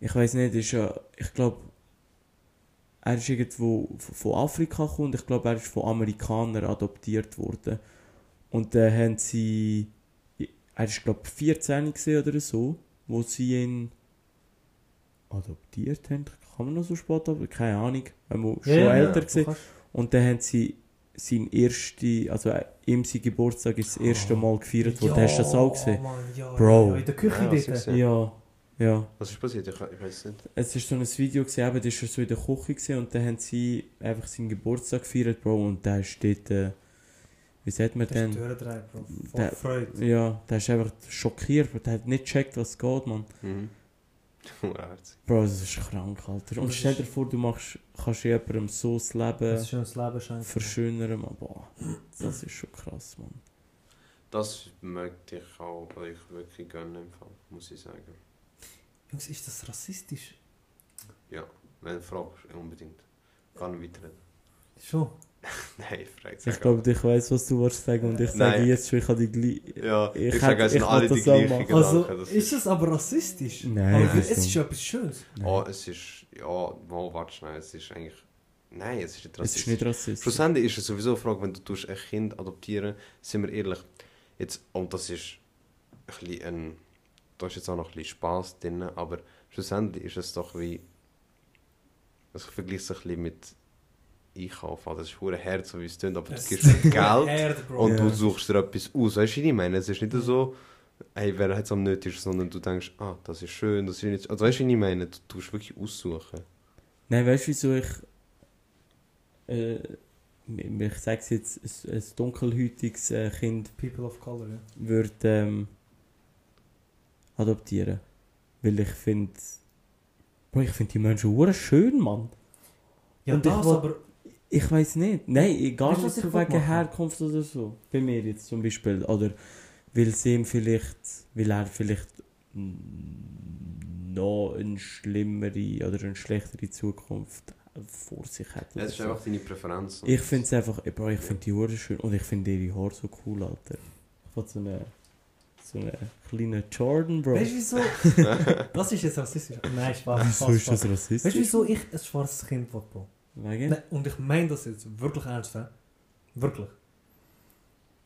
S3: ich weiß nicht, ist ja, ich glaube, er ist irgendwo von Afrika gekommen und ich glaube, er ist von Amerikanern adoptiert worden. Und dann haben sie, er ist glaube 14 gesehen oder so, wo sie ihn adoptiert haben. Kann man noch so spät adoptieren? Keine Ahnung. Er muss schon älter
S1: du
S3: gesehen. Und dann haben sie sein erste, also äh, ihm sein Geburtstag ist das erste Mal gefeiert worden. Hast du das auch gesehen?
S1: Mann, ja,
S3: Bro.
S1: Ja, in der Küche
S2: Ja,
S1: dort.
S2: ist- Ja.
S3: Ja. Ja.
S2: Was ist passiert? Ich, ich weiß es nicht.
S3: Es war so ein Video, gewesen, eben, das war so in der Küche gewesen, und dann haben sie einfach seinen Geburtstag gefeiert, Bro, und der ist dort, äh, wie sagt man
S1: Das
S3: denn? Der-
S1: Freude.
S3: Ja, der ist einfach schockiert, der hat nicht gecheckt, was geht, man.
S2: Mhm.
S3: Bro, das ist krank, Alter. Und
S1: Das
S3: stell dir vor, du machst, kannst jemandem so das Leben
S1: Ein schönes Leben schenken.
S3: verschönern, man. Boah, das ist schon krass, man.
S2: Das möchte ich auch euch wirklich gönnen, im Fall, muss ich sagen.
S1: Jungs, ist das rassistisch?
S2: Wenn du fragst, unbedingt. Kann ich weiterreden?
S1: Schon.
S2: Nein, ich frage
S3: Ich glaube, ich weiß, was du willst sagen, und ich sage
S2: Nein.
S3: jetzt schon, ich habe die gleiche.
S2: Ja,
S3: Ich
S2: ich, sage, es sind alle die gleichen. Gedanken.
S1: Also,
S2: das
S1: ist das aber rassistisch?
S3: Nein,
S1: aber es
S3: ist
S1: ja etwas Schönes.
S2: Oh, es ist. Ja, mal warte schnell, es ist eigentlich. Nein, es ist nicht
S3: Es ist
S2: rassistisch.
S3: nicht rassistisch.
S2: Schlussendlich ist es sowieso eine Frage, wenn du tust ein Kind adoptieren, sind wir ehrlich. Jetzt, und das ist ein bisschen ein. Da ist jetzt auch noch ein bisschen Spaß drin, aber schlussendlich ist es doch wie. Also ich vergleiche es ein bisschen mit Einkaufen. Also, Das ist hure Herz, so wie es tönt, aber du
S1: Es
S2: gibst Geld
S1: Bro.
S2: und
S3: Ja.
S2: du suchst dir etwas aus. Weißt du, ich meine? Es ist nicht so, hey, wer hat es am nötigsten, sondern du denkst, ah, das ist schön, das ist nicht. Also, weißt du, ich meine? Du tust wirklich aussuchen.
S3: Nein, weißt du, wieso ich. Äh, ich sage es jetzt, ein, ein dunkelhäutiges äh, Kind
S1: People of Color, ja.
S3: würde ähm, adoptieren. Weil ich finde. Ich finde die Menschen hure schön, Mann.
S1: Ja,
S3: Und ich
S1: das aber...
S3: Ich weiß nicht. Nein, gar
S1: Weißt
S3: nicht
S1: was
S3: so
S1: ich
S3: wegen? Herkunft oder so. Bei mir jetzt zum Beispiel. Oder weil sie ihm vielleicht. Weil er vielleicht mm, noch eine schlimmere oder eine schlechtere Zukunft vor sich hat.
S2: Es ist
S3: so.
S2: einfach deine Präferenz.
S3: Ich finde es einfach, ey, Bro, ich finde die Haare schön und ich finde ihre Haare so cool, Alter. Ich will so eine, so eine kleine Jordan, Bro.
S1: Weißt du wieso? das ist jetzt rassistisch. Nein, Spaß.
S3: Wieso ist das rassistisch?
S1: Weißt du, wieso ich ein schwarzes Kind will, Bro?
S3: Wegen?
S1: Nein, und ich meine das jetzt wirklich ernst? Wirklich.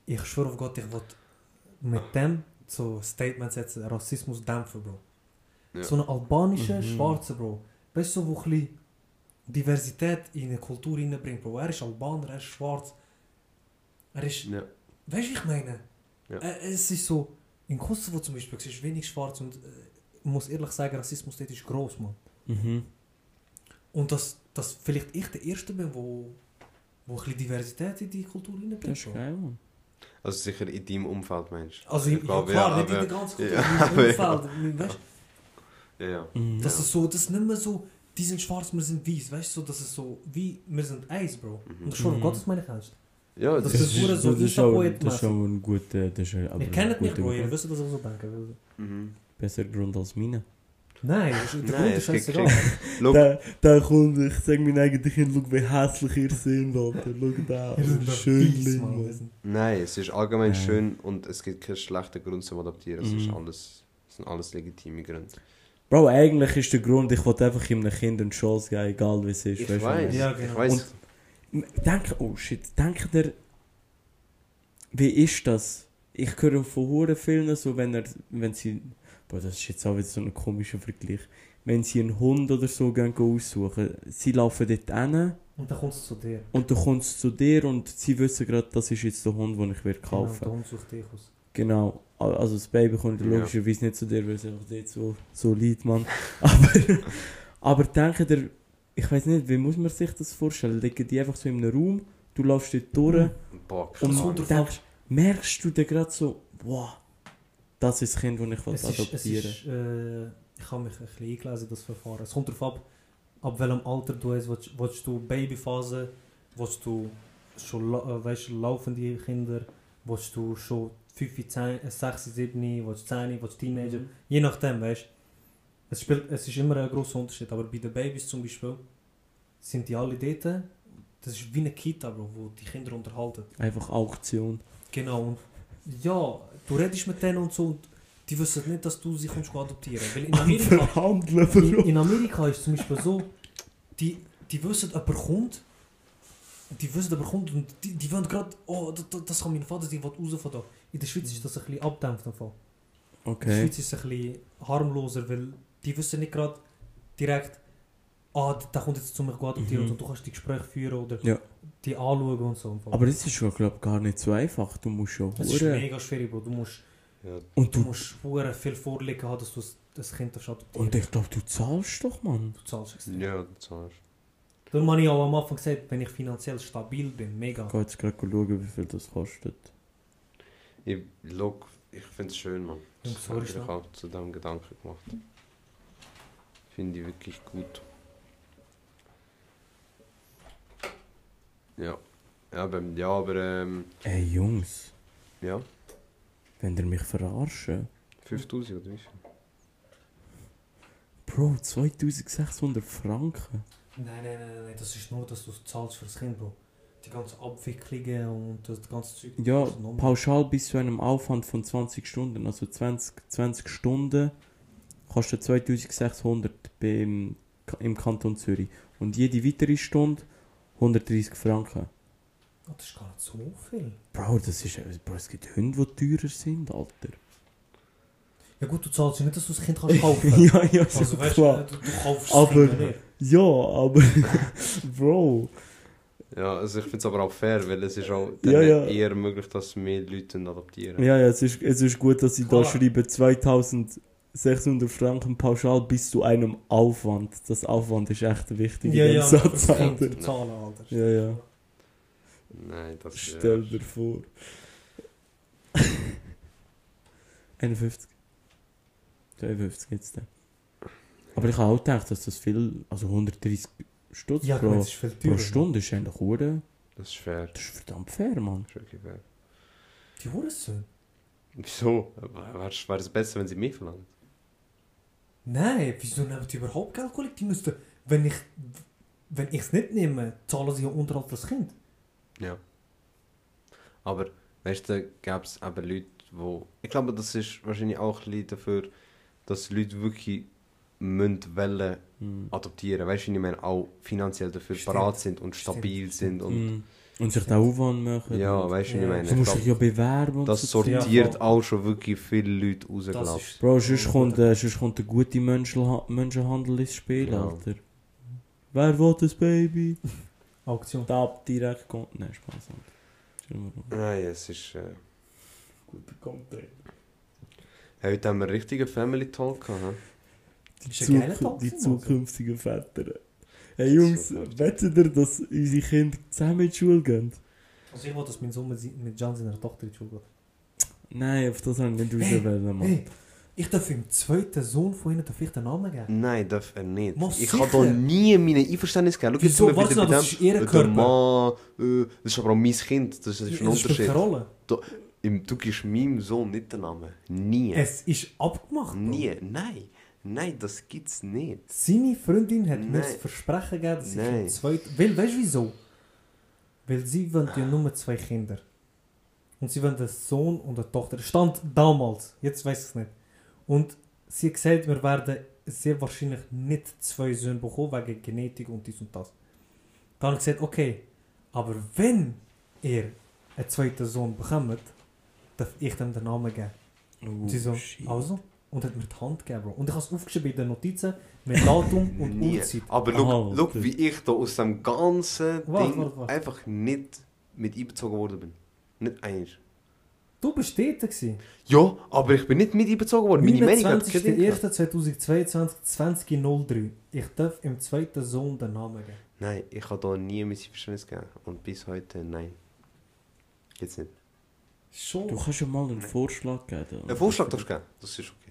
S1: Ich schwöre auf Gott, ich will mit dem so Statement setzen, Rassismus dämpfen, Bro.
S2: Ja.
S1: So einen albanischen,
S3: Mhm.
S1: schwarzen, Bro. Weißt du, so, wo ein bisschen Diversität in eine Kultur reinbringt, Bro. Er ist Albaner, er ist schwarz. Er ist...
S2: Ja.
S1: Weißt du, wie ich meine?
S2: Ja.
S1: Äh, es ist so... In Kosovo zum Beispiel, es ist wenig schwarz und... Äh, ich muss ehrlich sagen, Rassismus dort ist gross, man.
S3: Mhm.
S1: Und dass, dass vielleicht ich der Erste bin, wo, wo ein bisschen Diversität in die Kultur
S3: Das
S1: reinbringt.
S3: ist geil, Mann.
S2: Also sicher in deinem Umfeld, meinst du?
S1: Also,
S2: Ich
S1: ja,
S2: glaube,
S1: klar,
S2: ja,
S1: nicht in der ganzen Kultur,
S2: ja,
S1: in Umfeld. Weißt,
S2: Ja, ja.
S3: Mhm.
S1: dass es so, das ist nicht mehr so, die sind schwarz, wir sind weiß, weißt du, so, das ist so, wie, wir sind Eis, Bro.
S2: Mhm.
S1: Und schon,
S3: Mhm.
S1: Gottes meine ernst.
S2: Ja,
S1: Das
S2: das,
S1: ist
S2: ist...
S1: so
S3: das ist auch, das ist auch ein guter, das ist aber
S1: Ihr kennt mich, Bro, ihr wisst, dass ich so denke.
S2: Mhm.
S3: Besser Grund als meine.
S1: Nein, das ist- der
S2: Nein,
S1: Grund ist scheißegal.
S3: Da, da kommt, ich sag meinen eigenen Kind, schau wie hässlich ihr seid, Alter. Schau da,
S1: der
S3: schön,
S2: nein, es ist allgemein
S3: Nein.
S2: schön und es gibt keinen schlechten Grund zum Adoptieren. Es, ist
S3: Mhm.
S2: alles, es sind alles legitime Gründe.
S3: Bro, eigentlich ist der Grund, ich wollte einfach ihm einem Kind eine Chance geben, egal wie es ist.
S2: Ich
S3: weißt
S2: weiß,
S1: Ja,
S2: ich
S1: genau.
S2: weiß.
S3: Denke, oh shit, denkt ihr, wie ist das? Ich höre von Huren vielen so, wenn er, wenn sie, boah, das ist jetzt auch wieder so ein komischer Vergleich, wenn sie einen Hund oder so gehen aussuchen, sie laufen dort hin
S1: Und dann kommt es zu dir.
S3: und dann kommt es zu dir und sie wissen gerade, das ist jetzt der Hund, den ich will
S1: Genau,
S3: kaufen.
S1: der Hund sucht dich aus.
S3: Genau. Also das Baby kommt
S2: Ja.
S3: logischerweise nicht zu dir, weil es einfach dort so, so liegt, Mann. Aber, aber denke dir, ich weiß nicht, wie muss man sich das vorstellen? Liegen die einfach so in einem Raum, du läufst dort durch
S2: Boah,
S3: und
S1: drauf
S3: denkst, merkst du dir gerade so, wow, das ist das Kind, das ich
S1: Es ist, es
S3: adoptieren
S1: ist, äh, ich habe mich ein bisschen eingelesen, in das Verfahren. Es kommt darauf ab, ab welchem Alter du hast. Willst, willst du Babyphase, willst du schon äh, weißt, laufende Kinder, willst du schon 5, 10, äh, 6, 7, willst du 10, willst du Teenager. Je nachdem, weißt du. Es, spielt- es ist immer ein grosser Unterschied, aber bei den Babys zum Beispiel sind die alle dort. Das ist wie eine Kita, Bro, wo die Kinder unterhalten.
S3: Einfach Auktion.
S1: Genau, und ja, du redest mit denen und so und die wissen nicht, dass du sie kommst adoptieren. Weil in Amerika, in, in Amerika ist es zum Beispiel so, die, die wissen, jemand kommt, die wissen, jemand kommt und die, die wollen gerade, oh, das, das- kann mein Vater sein, will raus von da. In der Schweiz ist das ein bisschen abdämpft. im Fall. In der
S3: Okay.
S1: Schweiz ist es ein bisschen harmloser, weil die wissen nicht gerade direkt, ah, der kommt jetzt zu mir adoptieren
S3: Mhm.
S1: und du kannst die Gespräche führen oder
S3: Ja.
S1: die anschauen und so.
S3: Aber das ist schon, glaube ich, gar nicht so einfach. Du musst schon
S1: Es ist mega schwierig, Bro. Du musst,
S2: Ja,
S3: Und
S1: Du
S3: du,
S1: musst hure viel vorliegen haben, dass du das Kind adoptieren
S3: und ich glaube, du zahlst doch, Mann.
S1: Du zahlst extrem.
S2: ja du zahlst.
S1: Darum habe ich auch am Anfang gesagt, wenn ich finanziell stabil bin, mega.
S3: Ich gehe jetzt gerade schauen, wie viel das kostet.
S2: Ich, look, ich finde es schön, Mann. Das habe ich auch zu dem Gedanken gemacht. Finde ich wirklich gut. Ja. Ja, aber, ja, aber ähm,
S3: Ey, Jungs,
S2: ja.
S3: wenn ihr mich verarschen.
S2: 5000 oder wie viel?
S3: Bro, 2600 Franken.
S1: Nein, nein, nein, nein, das ist nur, dass du zahlst für das Kind, Bro. Die ganzen Abwicklungen und das ganze Zeug.
S3: Ja, pauschal bis zu einem Aufwand von 20 Stunden. Also 20, 20 Stunden kostet 2600 beim, im Kanton Zürich. Und jede weitere Stunde 130 Franken.
S1: Oh, das ist gar nicht so viel.
S3: Bro, das ist, bro es gibt Hunde, die teurer sind, Alter.
S1: Ja gut, du zahlst ja nicht, dass du das Kind kannst kaufen
S3: kannst. ja, ja,
S1: also, weißt,
S3: klar.
S1: Äh, du, du kaufst
S3: aber,
S1: das Kind Ja,
S3: aber... bro...
S2: Ja, also ich finde es aber auch fair, weil es ist auch
S3: ja, ja.
S2: eher möglich, dass mehr Leute adoptieren.
S3: Ja, ja, es ist, es ist gut, dass sie
S1: Klar.
S3: da schreiben 2000 600 Franken pauschal bis zu einem Aufwand. Das Aufwand ist echt wichtig
S1: ja,
S3: in dem
S1: ja,
S3: Satz.
S1: Das
S3: Alter.
S1: Zahlen, Alter.
S3: Ja, ja.
S2: Nein, das ist.
S3: Stell dir vor. 51. 52 jetzt dann. Aber ich habe auch gedacht, dass das viel, also 130 Stutz
S1: ja,
S3: pro, pro Stunde ist eigentlich gut.
S2: Das ist fair.
S3: Das ist verdammt fair, Mann.
S2: Das ist wirklich fair.
S1: Die Hure sind.
S2: Wieso? Wäre es besser, wenn sie mich verlangen?
S1: Nein, wieso nehmen die überhaupt Geld kollektiv? Die müssten, wenn ich wenn ich es nicht nehme, zahlen sie ja Unterhalt für das Kind.
S2: Ja. Aber, weißt du, gäbe es eben Leute, die... Ich glaube, das ist wahrscheinlich auch ein bisschen dafür, dass Leute wirklich müssen wollen
S3: Mhm.
S2: adoptieren. Weißt du, ich meine, auch finanziell dafür
S1: Stimmt.
S2: parat sind und stabil
S1: stimmt.
S2: sind. Und,
S3: Mhm. Und sich da Aufwand machen.
S2: Ja, weißt du,
S1: Ja.
S2: ich meine,
S3: Du musst dich ja bewerben und
S2: das
S3: so.
S2: sortiert
S1: Ja,
S2: auch schon wirklich viele Leute raus, glaube ich.
S3: Bro, sonst kommt, äh, sonst kommt der gute Menschenha Menschenhandel ins Spiel,
S2: Ja.
S3: Alter. Wer will das Baby?
S1: Auktion.
S3: Tab direkt kommt. Nein, Spaß.
S2: Nein, es ist... Äh,
S3: Guter Content.
S2: heute haben wir einen richtigen Family Talk gehabt.
S3: Die, Zuk die zukünftigen Väter. Hey Jungs, wettet ihr, dass unsere Kinder zusammen in die Schule gehen?
S1: Also ich will, dass mein Sohn mit, mit Jan seiner Tochter in die Schule geht.
S3: Nein, auf das habe ich nicht
S1: Hey,
S3: rauswählen, Mann.
S1: Hey, ich darf im zweiten Sohn von ihnen darf ich den Namen geben.
S2: Nein, darf er nicht.
S1: Mach
S2: ich habe da nie meine Einverständnis gegeben.
S1: Wieso?
S2: wir
S1: Was
S2: bei
S1: Das
S2: dem,
S1: ist ihr
S2: der
S1: Körper.
S2: Mann, äh, das ist aber auch mein Kind, das ist ein
S1: spielt
S2: Unterschied.
S1: keine Rolle.
S2: Im, du gibst meinem Sohn nicht den Namen. Nie.
S1: Es ist abgemacht. Bro.
S2: Nie. Nein. Nein, das gibt's nicht.
S1: Seine Freundin hat mir das Versprechen gegeben, dass ich
S2: Nein.
S1: im zweiten... Weil, weißt du wieso? Weil sie wollen ja nur zwei Kinder. Und sie wollen einen Sohn und eine Tochter. Stand damals. Jetzt weiß ich es nicht. Und sie hat gesagt, wir werden sehr wahrscheinlich nicht zwei Söhne bekommen, wegen Genetik und dies und das. Dann habe ich gesagt, okay, aber wenn ihr einen zweiten Sohn bekommt, darf ich dem den Namen geben.
S3: Oh,
S1: Und sie so,
S3: shit.
S1: also? Und hat mir die Hand gegeben, Bro. Und ich habe es aufgeschrieben in den Notizen mit Datum und
S2: Nie.
S1: Uhrzeit.
S2: Aber schau,
S3: okay.
S2: wie ich da aus dem ganzen
S1: Warte,
S2: Ding
S1: warte, warte.
S2: einfach nicht mit einbezogen worden bin. Nicht eins.
S1: Du bist dort gewesen.
S2: Ja, aber ich bin nicht mit einbezogen worden. Meine Meinung hat gehabt.
S1: 29.01.2022, 20.03. Ich darf im zweiten Sohn den Namen geben.
S2: Nein, ich habe da nie mein Verständnis gegeben. Und bis heute nein. Jetzt nicht.
S1: Schon.
S3: Du kannst ja mal einen Vorschlag geben.
S2: Ein Vorschlag darfst du geben. Das ist okay.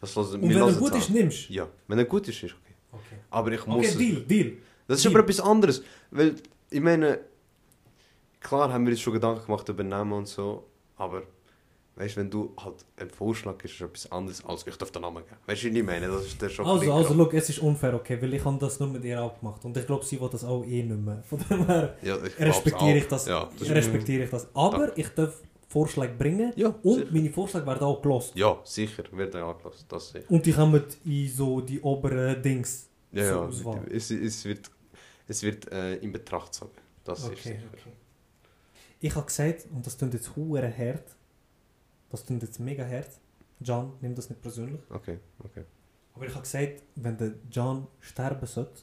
S2: Das lassen,
S1: und wenn er gut ist, nimmst
S2: Ja, wenn er gut ist, ist okay.
S1: Okay,
S2: Aber ich muss...
S1: okay
S2: es-
S1: Deal, Deal.
S2: Das ist
S1: Deal.
S2: aber etwas anderes. Weil, ich meine, klar haben wir uns schon Gedanken gemacht über Namen und so, aber weißt du, wenn du halt einen Vorschlag gibst, ist etwas anderes als ich darf den Namen geben. Weißt du, was ich meine? Das ist der schon
S1: Also, also, look, es ist unfair, okay, weil ich habe das nur mit ihr abgemacht. Und ich glaube, sie will das auch eh nicht mehr. Von dem her
S2: ja, ich
S1: respektiere
S2: auch.
S1: ich das.
S2: Ja, das
S1: respektiere ich das. Aber ich darf Vorschläge bringen
S2: ja,
S1: und
S2: sicher.
S1: meine Vorschläge werden auch gelost.
S2: ja, sicher wird er angelassen. Das sicher.
S1: Und die kommen in so die oberen Dings.
S2: Ja,
S1: zur
S2: ja. Es, es wird, es wird äh, in Betracht gezogen. Das ist
S1: Okay,
S2: sicher.
S1: okay. Ich habe gesagt, und das klingt jetzt hure hart, das klingt jetzt mega hart. John, nimm das nicht persönlich.
S2: Okay, okay.
S1: Aber ich habe gesagt, wenn der John sterben sollte,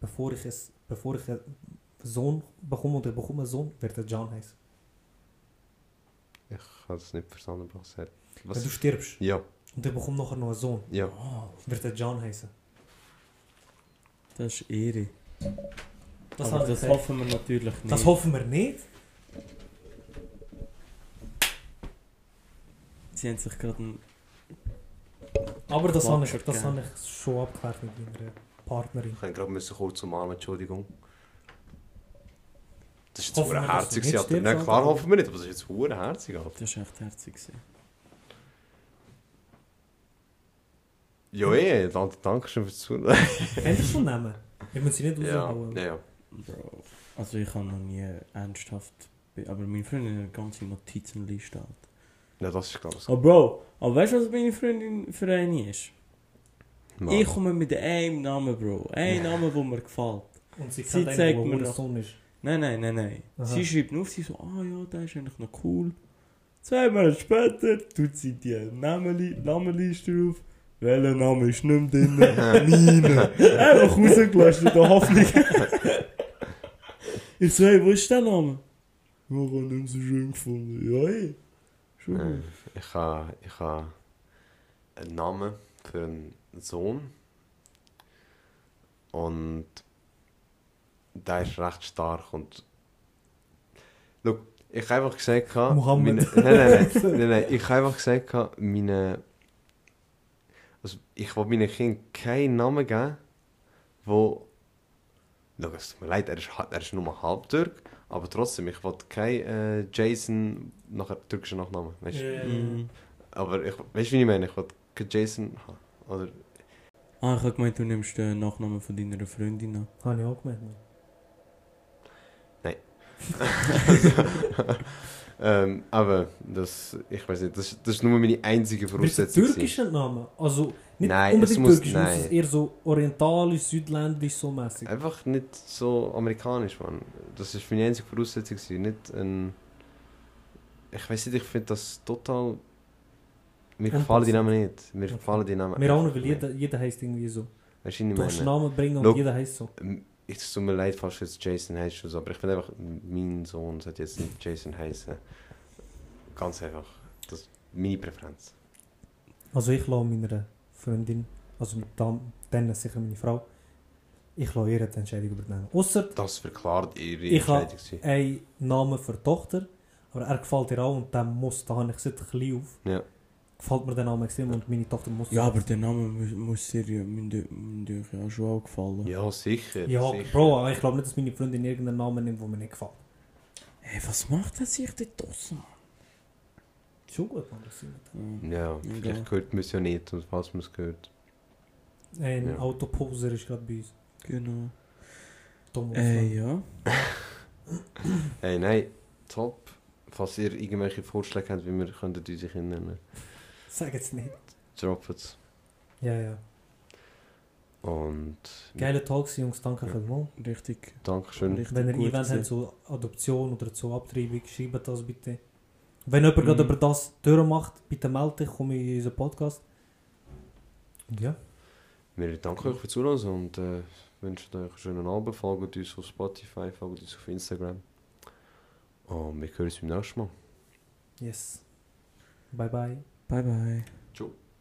S1: bevor ich, es, bevor ich einen Sohn bekomme oder bekomme einen Sohn, wird der John heißen.
S2: Ich habe das nicht verstanden, was er
S1: Wenn du
S2: was?
S1: stirbst
S2: Ja,
S1: und er bekommt nachher noch einen Sohn,
S2: ja.
S3: Ah,
S1: wird er John heißen.
S3: das ist Ehre.
S1: Das,
S3: Aber
S1: habe ich
S3: das
S1: gesagt.
S3: hoffen wir natürlich nicht.
S1: das hoffen wir nicht.
S3: Sie haben sich gerade ein...
S1: Aber das habe ich, das habe ich schon abgeklärt mit meiner Partnerin.
S2: Ich gerade müssen kurz umarmen, Entschuldigung. Das ist jetzt
S1: Hoffen wir,
S2: herzig,
S1: du nicht
S2: Alter. Nein, klar hoffen wir nicht, aber das ist jetzt hure herzig, Alter.
S3: Das war echt herzig.
S2: Ja, eh, danke, danke schön fürs Zuhören.
S1: Kennt ihr schon Namen? Ich muss sie nicht
S2: ja,
S1: raushauen.
S2: ja, ja.
S3: Bro. Also ich habe noch nie ernsthaft... be- Aber meine Freundin hat eine ganze Notizenliste. Alter.
S2: Ja, das ist ganz
S3: Oh Bro, aber weißt du, was meine Freundin für eine ist?
S2: Mann.
S3: Ich komme mit einem Namen, Bro. Ein Name, der mir gefällt.
S1: Und sie
S3: Sie zeigt mir
S1: der
S3: noch-
S1: Sohn ist.
S3: Nein, nein, nein, nein.
S1: Aha.
S3: Sie schreibt nur auf, sie so, ah ja, der ist eigentlich noch cool. Zwei Monate später tut sie die Namenli Namenliste auf. Welcher Name ist nicht mehr drin? Meine. Einfach rausgelassen in der Hoffnung. ich so, hey, wo ist der Name? Ich habe nicht so schön gefunden. Ja, hey. Schon
S2: Äh. Ich habe ich ha einen Namen für einen Sohn. Und der ist recht stark. Und. Schau, ich habe einfach gesagt,
S1: Mohammed.
S2: meine, nein, nein, nein, nein, nein, ich habe einfach gesagt, meine. Also ich will meinen Kindern keinen Namen geben, wo. Schau, es tut mir leid, er ist, er ist nur halb Türk, aber trotzdem, ich will keinen äh, Jason nach türkischen Nachnamen. Weißt? du?
S1: Ja.
S3: Mhm.
S2: Aber ich, weißt du, wie ich meine? Ich will keinen Jason haben. Oder,
S3: Ah, ich habe gemeint, du nimmst den Nachnamen von deiner Freundin an.
S1: Habe ich auch gemeint.
S2: Ähm, aber das, ich weiß nicht, das, das ist nur meine einzige Voraussetzung. gewesen.
S1: türkischen Namen? Also nicht
S2: Nein,
S1: unbedingt
S2: es muss-
S1: türkisch, muss es
S2: nein.
S1: eher so orientalisch, südländisch, so mäßig.
S2: Einfach nicht so amerikanisch, Mann. Das ist meine einzige Voraussetzung. Nicht ein. Ich weiß nicht, ich finde das total. Mir gefallen die Namen nicht. Mir gefallen die Namen.
S1: Mir auch nicht, weil jeder, jeder heisst irgendwie so.
S2: Weißt du, meine?
S1: Namen bringen und
S2: Look.
S1: jeder heisst so.
S2: Ich es tut mir leid, falls du jetzt Jason heißt oder so, aber ich finde einfach, mein Sohn sollte jetzt nicht Jason heißen. Ganz einfach. Das ist meine Präferenz.
S1: Also ich lasse meiner Freundin, also dann, dann sicher meine Frau, ich lasse ihr die Entscheidung übernehmen. Ausser
S2: Das verklart ihre
S1: Ich
S2: Entscheidung. gewesen.
S1: ein Name für die Tochter, aber er gefällt ihr auch und dann muss, da habe ich gesagt, ein bisschen auf.
S2: Ja.
S1: Gefällt mir der Name extrem und meine Tochter muss
S3: Ja, aber der Name muss, muss ja, müsst euch ja schon auch gefallen.
S2: Ja, sicher.
S1: Ja,
S2: sicher.
S1: Bro, aber ich glaube nicht, dass meine Freundin irgendeinen Namen nimmt, der mir nicht gefällt.
S3: Hey, was macht er sich dort draussen?
S1: Schon gut, man, das sind
S2: Ja,
S3: Ja.
S2: vielleicht gehört man es ja nicht, und falls man es gehört.
S1: Ein
S2: Ja.
S1: Autoposer ist gerade bei uns.
S3: Genau.
S1: Dumm
S3: Äh, ja.
S2: Hey, nein, top. Falls ihr irgendwelche Vorschläge habt, wie wir unsere Kinder nennen,
S1: Sag jetzt nicht.
S2: droppt es.
S1: Ja, ja.
S2: Und
S1: Geile Talks, Jungs, danke
S2: Ja.
S1: vielmals.
S3: Richtig.
S2: Dankeschön.
S3: richtig
S1: Wenn ihr
S3: gut
S1: Event habt, so Adoption oder so Abtreibung, schreibt das bitte. Wenn jemand gerade
S3: Mhm.
S1: über das Türen macht, bitte melde dich, komm in unseren Podcast. Und ja,
S2: Wir danken euch fürs Zuhören und äh, wünschen euch einen schönen Abend. Folgt uns auf Spotify, folgt uns auf Instagram. Und wir hören uns beim nächsten Mal.
S1: yes. Bye bye.
S3: Bye bye.